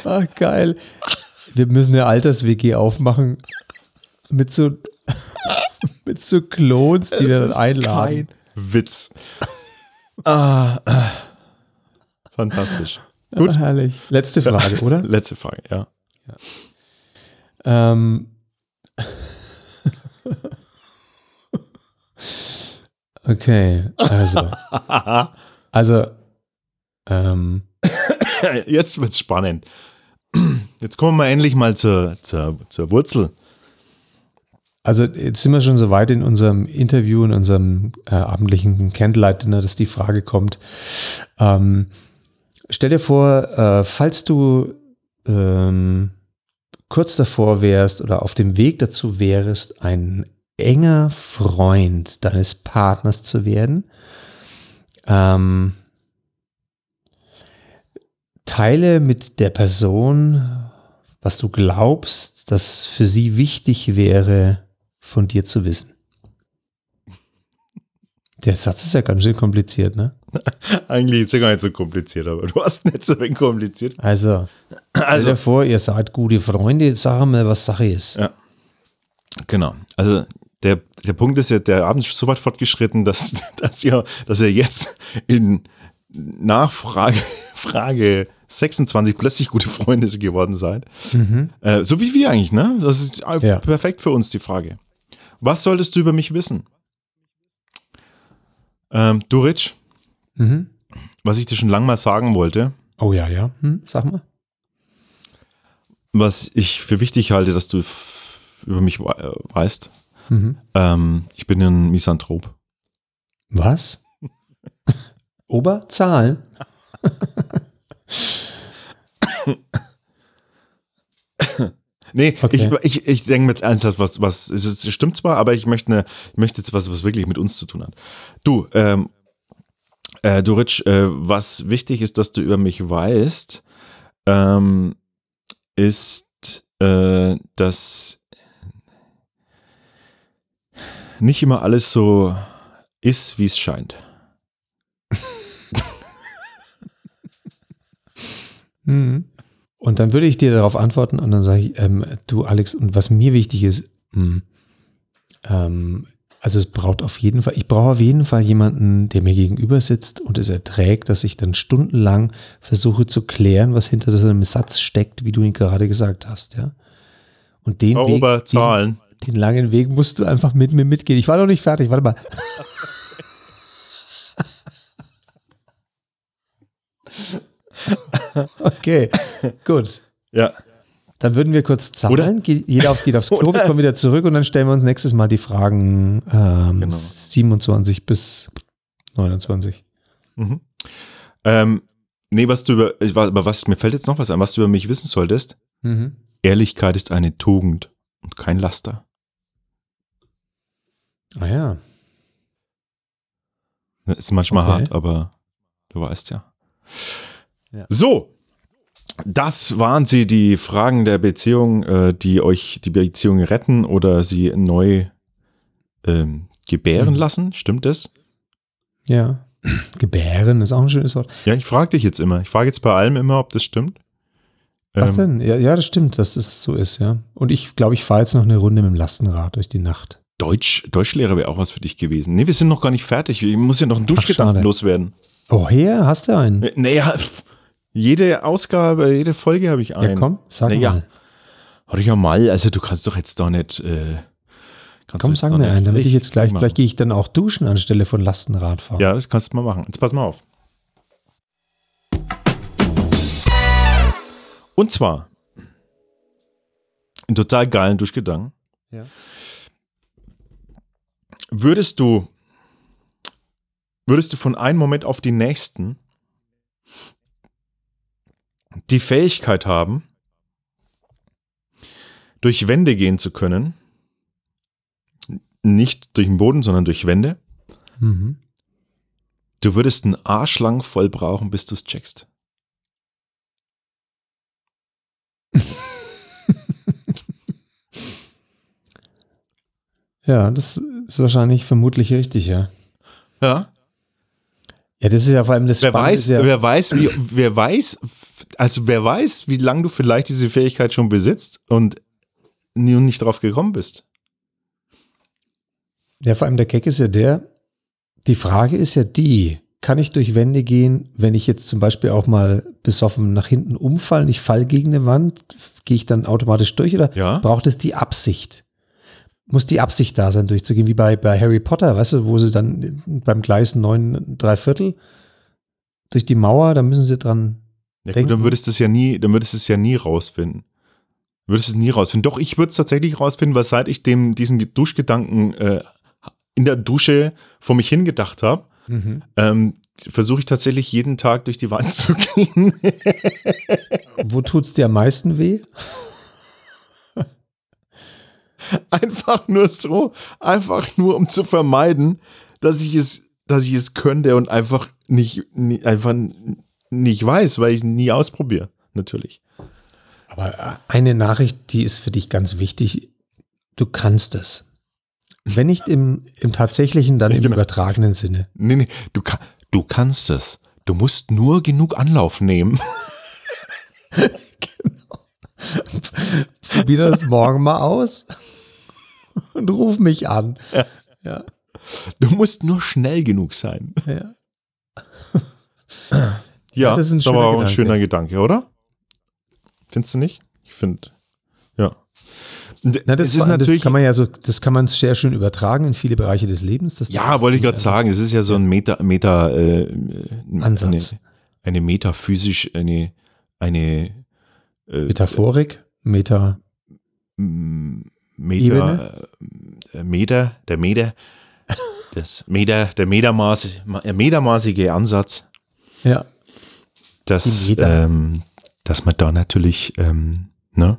Ah, geil. Wir müssen eine Alters-WG aufmachen mit so, mit so Klons, die wir dann einladen. Witz. ah, ah. Fantastisch. Gut. Ah, herrlich. Letzte Frage, oder? Letzte Frage, ja. Ähm. Okay, also. [LAUGHS] Also, ähm, Jetzt wird's spannend. Jetzt kommen wir endlich mal zur, zur, zur Wurzel. Also jetzt sind wir schon so weit in unserem Interview, in unserem äh, abendlichen Candlelight-Dinner, dass die Frage kommt. Ähm, stell dir vor, äh, falls du ähm, kurz davor wärst oder auf dem Weg dazu wärst, ein enger Freund deines Partners zu werden, ähm, teile mit der Person, was du glaubst, dass für sie wichtig wäre, von dir zu wissen. Der Satz ist ja ganz schön kompliziert, ne? [LAUGHS] Eigentlich ist er gar nicht so kompliziert, aber du hast nicht so kompliziert. Also, also stell dir vor, ihr seid gute Freunde, jetzt sag mal, was Sache ist. Ja. Genau. Also der, der Punkt ist ja, der Abend ist so weit fortgeschritten, dass, [LAUGHS] dass, ihr, dass ihr jetzt in Nachfrage [LAUGHS] Frage 26 plötzlich gute Freunde geworden seid. Mhm. Äh, so wie wir eigentlich, ne? Das ist ja. perfekt für uns die Frage. Was solltest du über mich wissen? Ähm, du, Rich, mhm. was ich dir schon lange mal sagen wollte. Oh ja, ja. Hm, sag mal. Was ich für wichtig halte, dass du über mich weißt. Mhm. Ähm, ich bin ein Misanthrop. Was? [LAUGHS] Oberzahlen? [COUGHS] [COUGHS] [COUGHS] nee, okay. ich, ich, ich denke mir jetzt ernsthaft, was, was, es stimmt zwar, aber ich möchte, eine, ich möchte jetzt was, was wirklich mit uns zu tun hat. Du, ähm, äh, du Rich, äh, was wichtig ist, dass du über mich weißt, ähm, ist, äh, dass nicht immer alles so ist, wie es scheint. [LAUGHS] mhm. Und dann würde ich dir darauf antworten und dann sage ich, ähm, du Alex, und was mir wichtig ist, mh, hm, ähm, also es braucht auf jeden Fall, ich brauche auf jeden Fall jemanden, der mir gegenüber sitzt und es erträgt, dass ich dann stundenlang versuche zu klären, was hinter so einem Satz steckt, wie du ihn gerade gesagt hast, ja. Und den Weg, diesen, den langen Weg musst du einfach mit mir mitgehen. Ich war noch nicht fertig, warte mal. [LAUGHS] [LAUGHS] okay, gut. Ja. Dann würden wir kurz zahlen. Jeder aufs, geht aufs Klo, wir kommen wieder zurück und dann stellen wir uns nächstes Mal die Fragen ähm, genau. 27 bis 29. Mhm. Ähm, nee, was du über, aber was, mir fällt jetzt noch was ein, was du über mich wissen solltest. Mhm. Ehrlichkeit ist eine Tugend und kein Laster. Ah ja. Das ist manchmal okay. hart, aber du weißt ja. Ja. So, das waren sie, die Fragen der Beziehung, äh, die euch die Beziehung retten oder sie neu ähm, gebären mhm. lassen. Stimmt das? Ja. [CLEARS THROAT] Gebären ist auch ein schönes Wort. Ja, ich frage dich jetzt immer. Ich frage jetzt bei allem immer, ob das stimmt. Was ähm, denn? Ja, ja, das stimmt, dass es so ist, ja. Und ich glaube, ich fahre jetzt noch eine Runde mit dem Lastenrad durch die Nacht. Deutsch, Deutschlehrer wäre auch was für dich gewesen. Nee, wir sind noch gar nicht fertig. Ich muss ja noch einen Duschgedanken loswerden. Oh, her, hast du einen? Naja, jede Ausgabe, jede Folge habe ich einen. Ja, komm, sag naja, mal. Ich ja mal, also du kannst doch jetzt da nicht. Äh, komm, sag mir einen, damit ich jetzt gleich, gleich gehe ich dann auch duschen anstelle von Lastenradfahren. Ja, das kannst du mal machen. Jetzt pass mal auf. Und zwar, einen total geilen Duschgedanken. Ja. Würdest du, würdest du von einem Moment auf den nächsten die Fähigkeit haben, durch Wände gehen zu können, nicht durch den Boden, sondern durch Wände, mhm. du würdest einen Arschlang voll brauchen, bis du es checkst. [LAUGHS] Ja, das ist wahrscheinlich vermutlich richtig, ja. Ja. Ja, das ist ja vor allem das wer weiß, ja wer weiß, wie, wer weiß, also wer weiß, wie lange du vielleicht diese Fähigkeit schon besitzt und nie und nicht drauf gekommen bist. Ja, vor allem der Keck ist ja der, die Frage ist ja die, kann ich durch Wände gehen, wenn ich jetzt zum Beispiel auch mal besoffen nach hinten umfallen, ich fall gegen eine Wand, gehe ich dann automatisch durch oder ja. braucht es die Absicht? Muss die Absicht da sein, durchzugehen, wie bei, bei Harry Potter, weißt du, wo sie dann beim Gleis neun, drei Viertel durch die Mauer, da müssen sie dran ja, denken. Gut, dann würdest du es ja nie, dann würdest du es ja nie rausfinden. Würdest du es nie rausfinden? Doch, ich würde es tatsächlich rausfinden, weil seit ich dem, diesen Duschgedanken äh, in der Dusche vor mich hingedacht habe, mhm. ähm, versuche ich tatsächlich jeden Tag durch die Wand [LAUGHS] zu gehen. Wo tut es dir am meisten weh? [LAUGHS] Einfach nur so, einfach nur um zu vermeiden, dass ich es, dass ich es könnte und einfach nicht, einfach nicht weiß, weil ich es nie ausprobiere, natürlich. Aber eine Nachricht, die ist für dich ganz wichtig. Du kannst es. Wenn nicht im, im tatsächlichen, dann [LAUGHS] im genau. übertragenen Sinne. Nee, nee, du, du kannst es. Du musst nur genug Anlauf nehmen. [LAUGHS] genau. Probier das morgen mal aus [LAUGHS] und ruf mich an. Ja. ja. Du musst nur schnell genug sein. Ja. [LAUGHS] ja, das ist ein, schöner, Gedanke. ein schöner Gedanke, oder? Findest du nicht? Ich finde, ja. Na, das, ist natürlich, das kann man ja so, das kann man sehr schön übertragen in viele Bereiche des Lebens. ja, wollte ich gerade sagen, es ist ja so ein Meta, Meta äh, Ansatz. Eine, eine metaphysisch, eine, eine äh, Metaphorik, Meta. Meter, äh, Meter, der Meter, [LAUGHS] das Meter, der Metermaß, metermaßige Ansatz. Ja. Dass, ähm, dass man da natürlich, ähm, ne,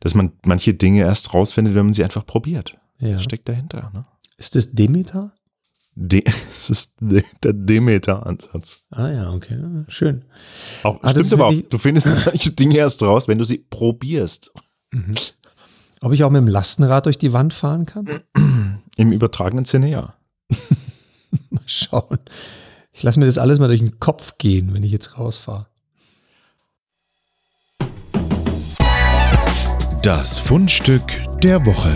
dass man manche Dinge erst rausfindet, wenn man sie einfach probiert. Ja. Das steckt dahinter. Ne? Ist das Demeter? De [LAUGHS] das ist de der Demeter-Ansatz. Ah ja, okay, schön. Auch, ah, stimmt aber auch, du findest [LAUGHS] manche Dinge erst raus, wenn du sie probierst. Mhm. Ob ich auch mit dem Lastenrad durch die Wand fahren kann? Im übertragenen Sinne ja. [LAUGHS] mal schauen. Ich lasse mir das alles mal durch den Kopf gehen, wenn ich jetzt rausfahre. Das Fundstück der Woche.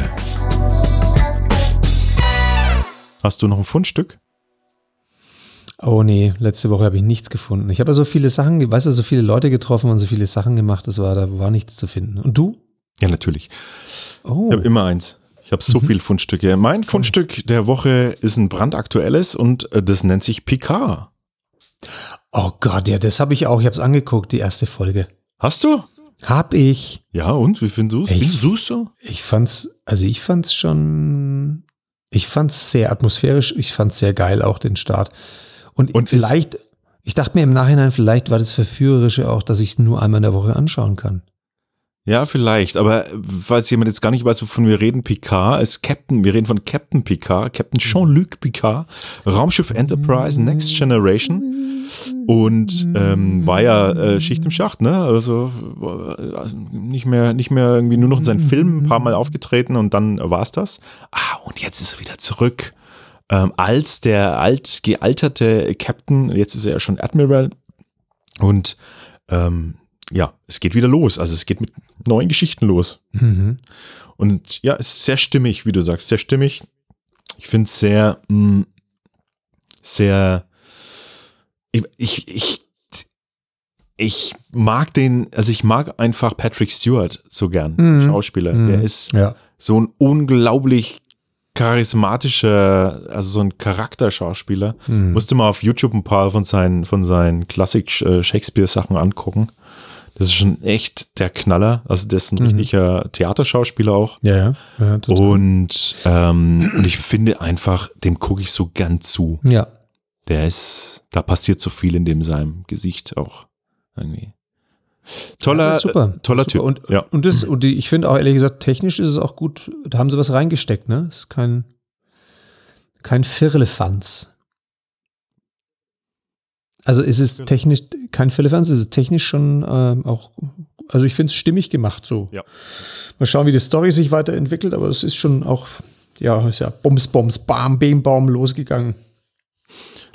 Hast du noch ein Fundstück? Oh nee, letzte Woche habe ich nichts gefunden. Ich habe ja so viele Sachen, weißt du, so viele Leute getroffen und so viele Sachen gemacht, das war, da war nichts zu finden. Und du? Ja, natürlich. Oh. Ich habe immer eins. Ich habe so mhm. viele Fundstücke. Mein Fundstück der Woche ist ein brandaktuelles und äh, das nennt sich Picard. Oh Gott, ja, das habe ich auch. Ich habe es angeguckt, die erste Folge. Hast du? Hab ich. Ja, und wie findest du es? Findest du es so? Ich fand's, also ich fand's schon, ich fand's sehr atmosphärisch, ich fand's sehr geil, auch den Start. Und, und vielleicht, ich dachte mir im Nachhinein, vielleicht war das Verführerische auch, dass ich es nur einmal in der Woche anschauen kann. Ja, vielleicht, aber falls jemand jetzt gar nicht weiß, wovon wir reden, Picard ist Captain, wir reden von Captain Picard, Captain Jean-Luc Picard, Raumschiff Enterprise Next Generation und ähm, war ja äh, Schicht im Schacht, ne? Also äh, nicht mehr, nicht mehr irgendwie nur noch in seinen Filmen ein paar Mal aufgetreten und dann war's das. Ah, und jetzt ist er wieder zurück ähm, als der alt gealterte Captain, jetzt ist er ja schon Admiral und ähm, ja, es geht wieder los. Also es geht mit neuen Geschichten los. Mhm. Und ja, es ist sehr stimmig, wie du sagst, sehr stimmig. Ich finde es sehr, mh, mm, sehr, ich, ich, ich, ich, mag den, also ich mag einfach Patrick Stewart so gern, mhm. Schauspieler. Mhm. Der ist ja. so ein unglaublich charismatischer, also so ein Charakterschauspieler. Mhm. Musste mal auf YouTube ein paar von seinen, von seinen Klassik-Shakespeare-Sachen angucken. Das ist schon echt der Knaller. Also, der ist ein mhm. richtiger Theaterschauspieler auch. Ja, ja. ja und, ähm, und ich finde einfach, dem gucke ich so gern zu. Ja. Der ist, da passiert so viel in dem seinem Gesicht auch irgendwie. Toller, ja, super, toller super. Typ. Und, ja. und, das, und die, ich finde auch ehrlich gesagt, technisch ist es auch gut, da haben sie was reingesteckt, ne? Ist kein, kein Firlefanz. Also ist es genau. technisch kein Firlefanz, ist es technisch schon äh, auch, also ich finde es stimmig gemacht so. Ja. Mal schauen, wie die Story sich weiterentwickelt, aber es ist schon auch, ja, ist ja Bums, Bums, Bam, Bim, Baum losgegangen.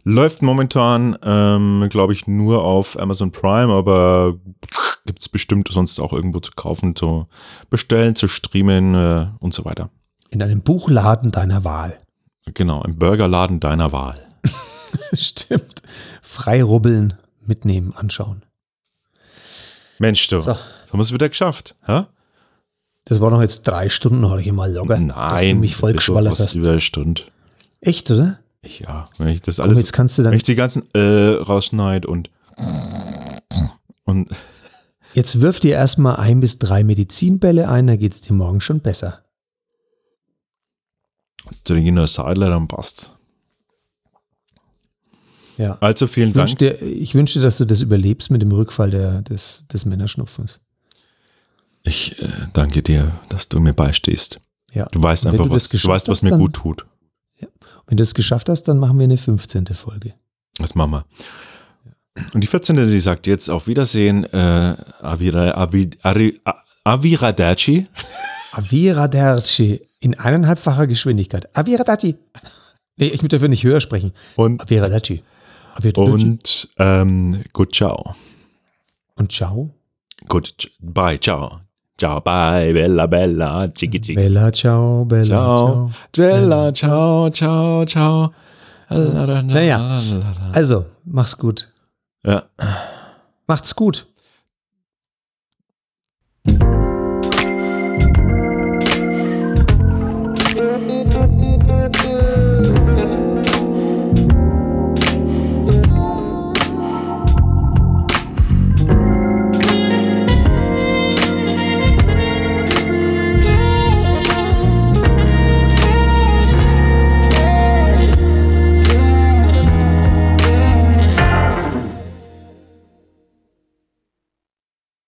Läuft momentan, ähm, glaube ich, nur auf Amazon Prime, aber gibt es bestimmt sonst auch irgendwo zu kaufen, zu bestellen, zu streamen äh, und so weiter. In einem Buchladen deiner Wahl. Genau, im Burgerladen deiner Wahl. [LAUGHS] Stimmt. Frei rubbeln, mitnehmen, anschauen. Mensch, du. So. Haben wir es wieder geschafft. Hä? Das war noch jetzt drei Stunden, habe ich mal locker. Nein, dass du mich voll geschwallert hast. Über eine Stunde. Echt, oder? Ja, wenn ich das alles. jetzt kannst du dann. Wenn ich die ganzen äh, rausschneide und. und Jetzt wirf dir erstmal ein bis drei Medizinbälle ein, da geht es dir morgen schon besser. Trinke nur Seidler, dann passt. Ja. Also vielen Ich Dank. wünsche dir, ich wünsch dir, dass du das überlebst mit dem Rückfall der, des, des Männerschnupfens. Ich äh, danke dir, dass du mir beistehst. Ja. Du weißt einfach, du was, du weißt, was hast, mir dann- gut tut. Wenn du es geschafft hast, dann machen wir eine 15. Folge. Das machen wir. Und die 14. die sagt jetzt auf Wiedersehen, äh, Avira, Avi, Ari, A- Aviradaci. Aviraderci in eineinhalbfacher Geschwindigkeit. Aviraderci. Nee, ich muss dafür nicht höher sprechen. Und, Aviraderci. Und ähm, gut, ciao. Und ciao. Gut, bye, ciao. Ciao, bye, bella, bella, chiki, chiki. Bella, ciao, Bella, Ciao. ciao. Bella, ciao, ciao, ciao. Naja. Also, mach's gut. Ja. Macht's gut.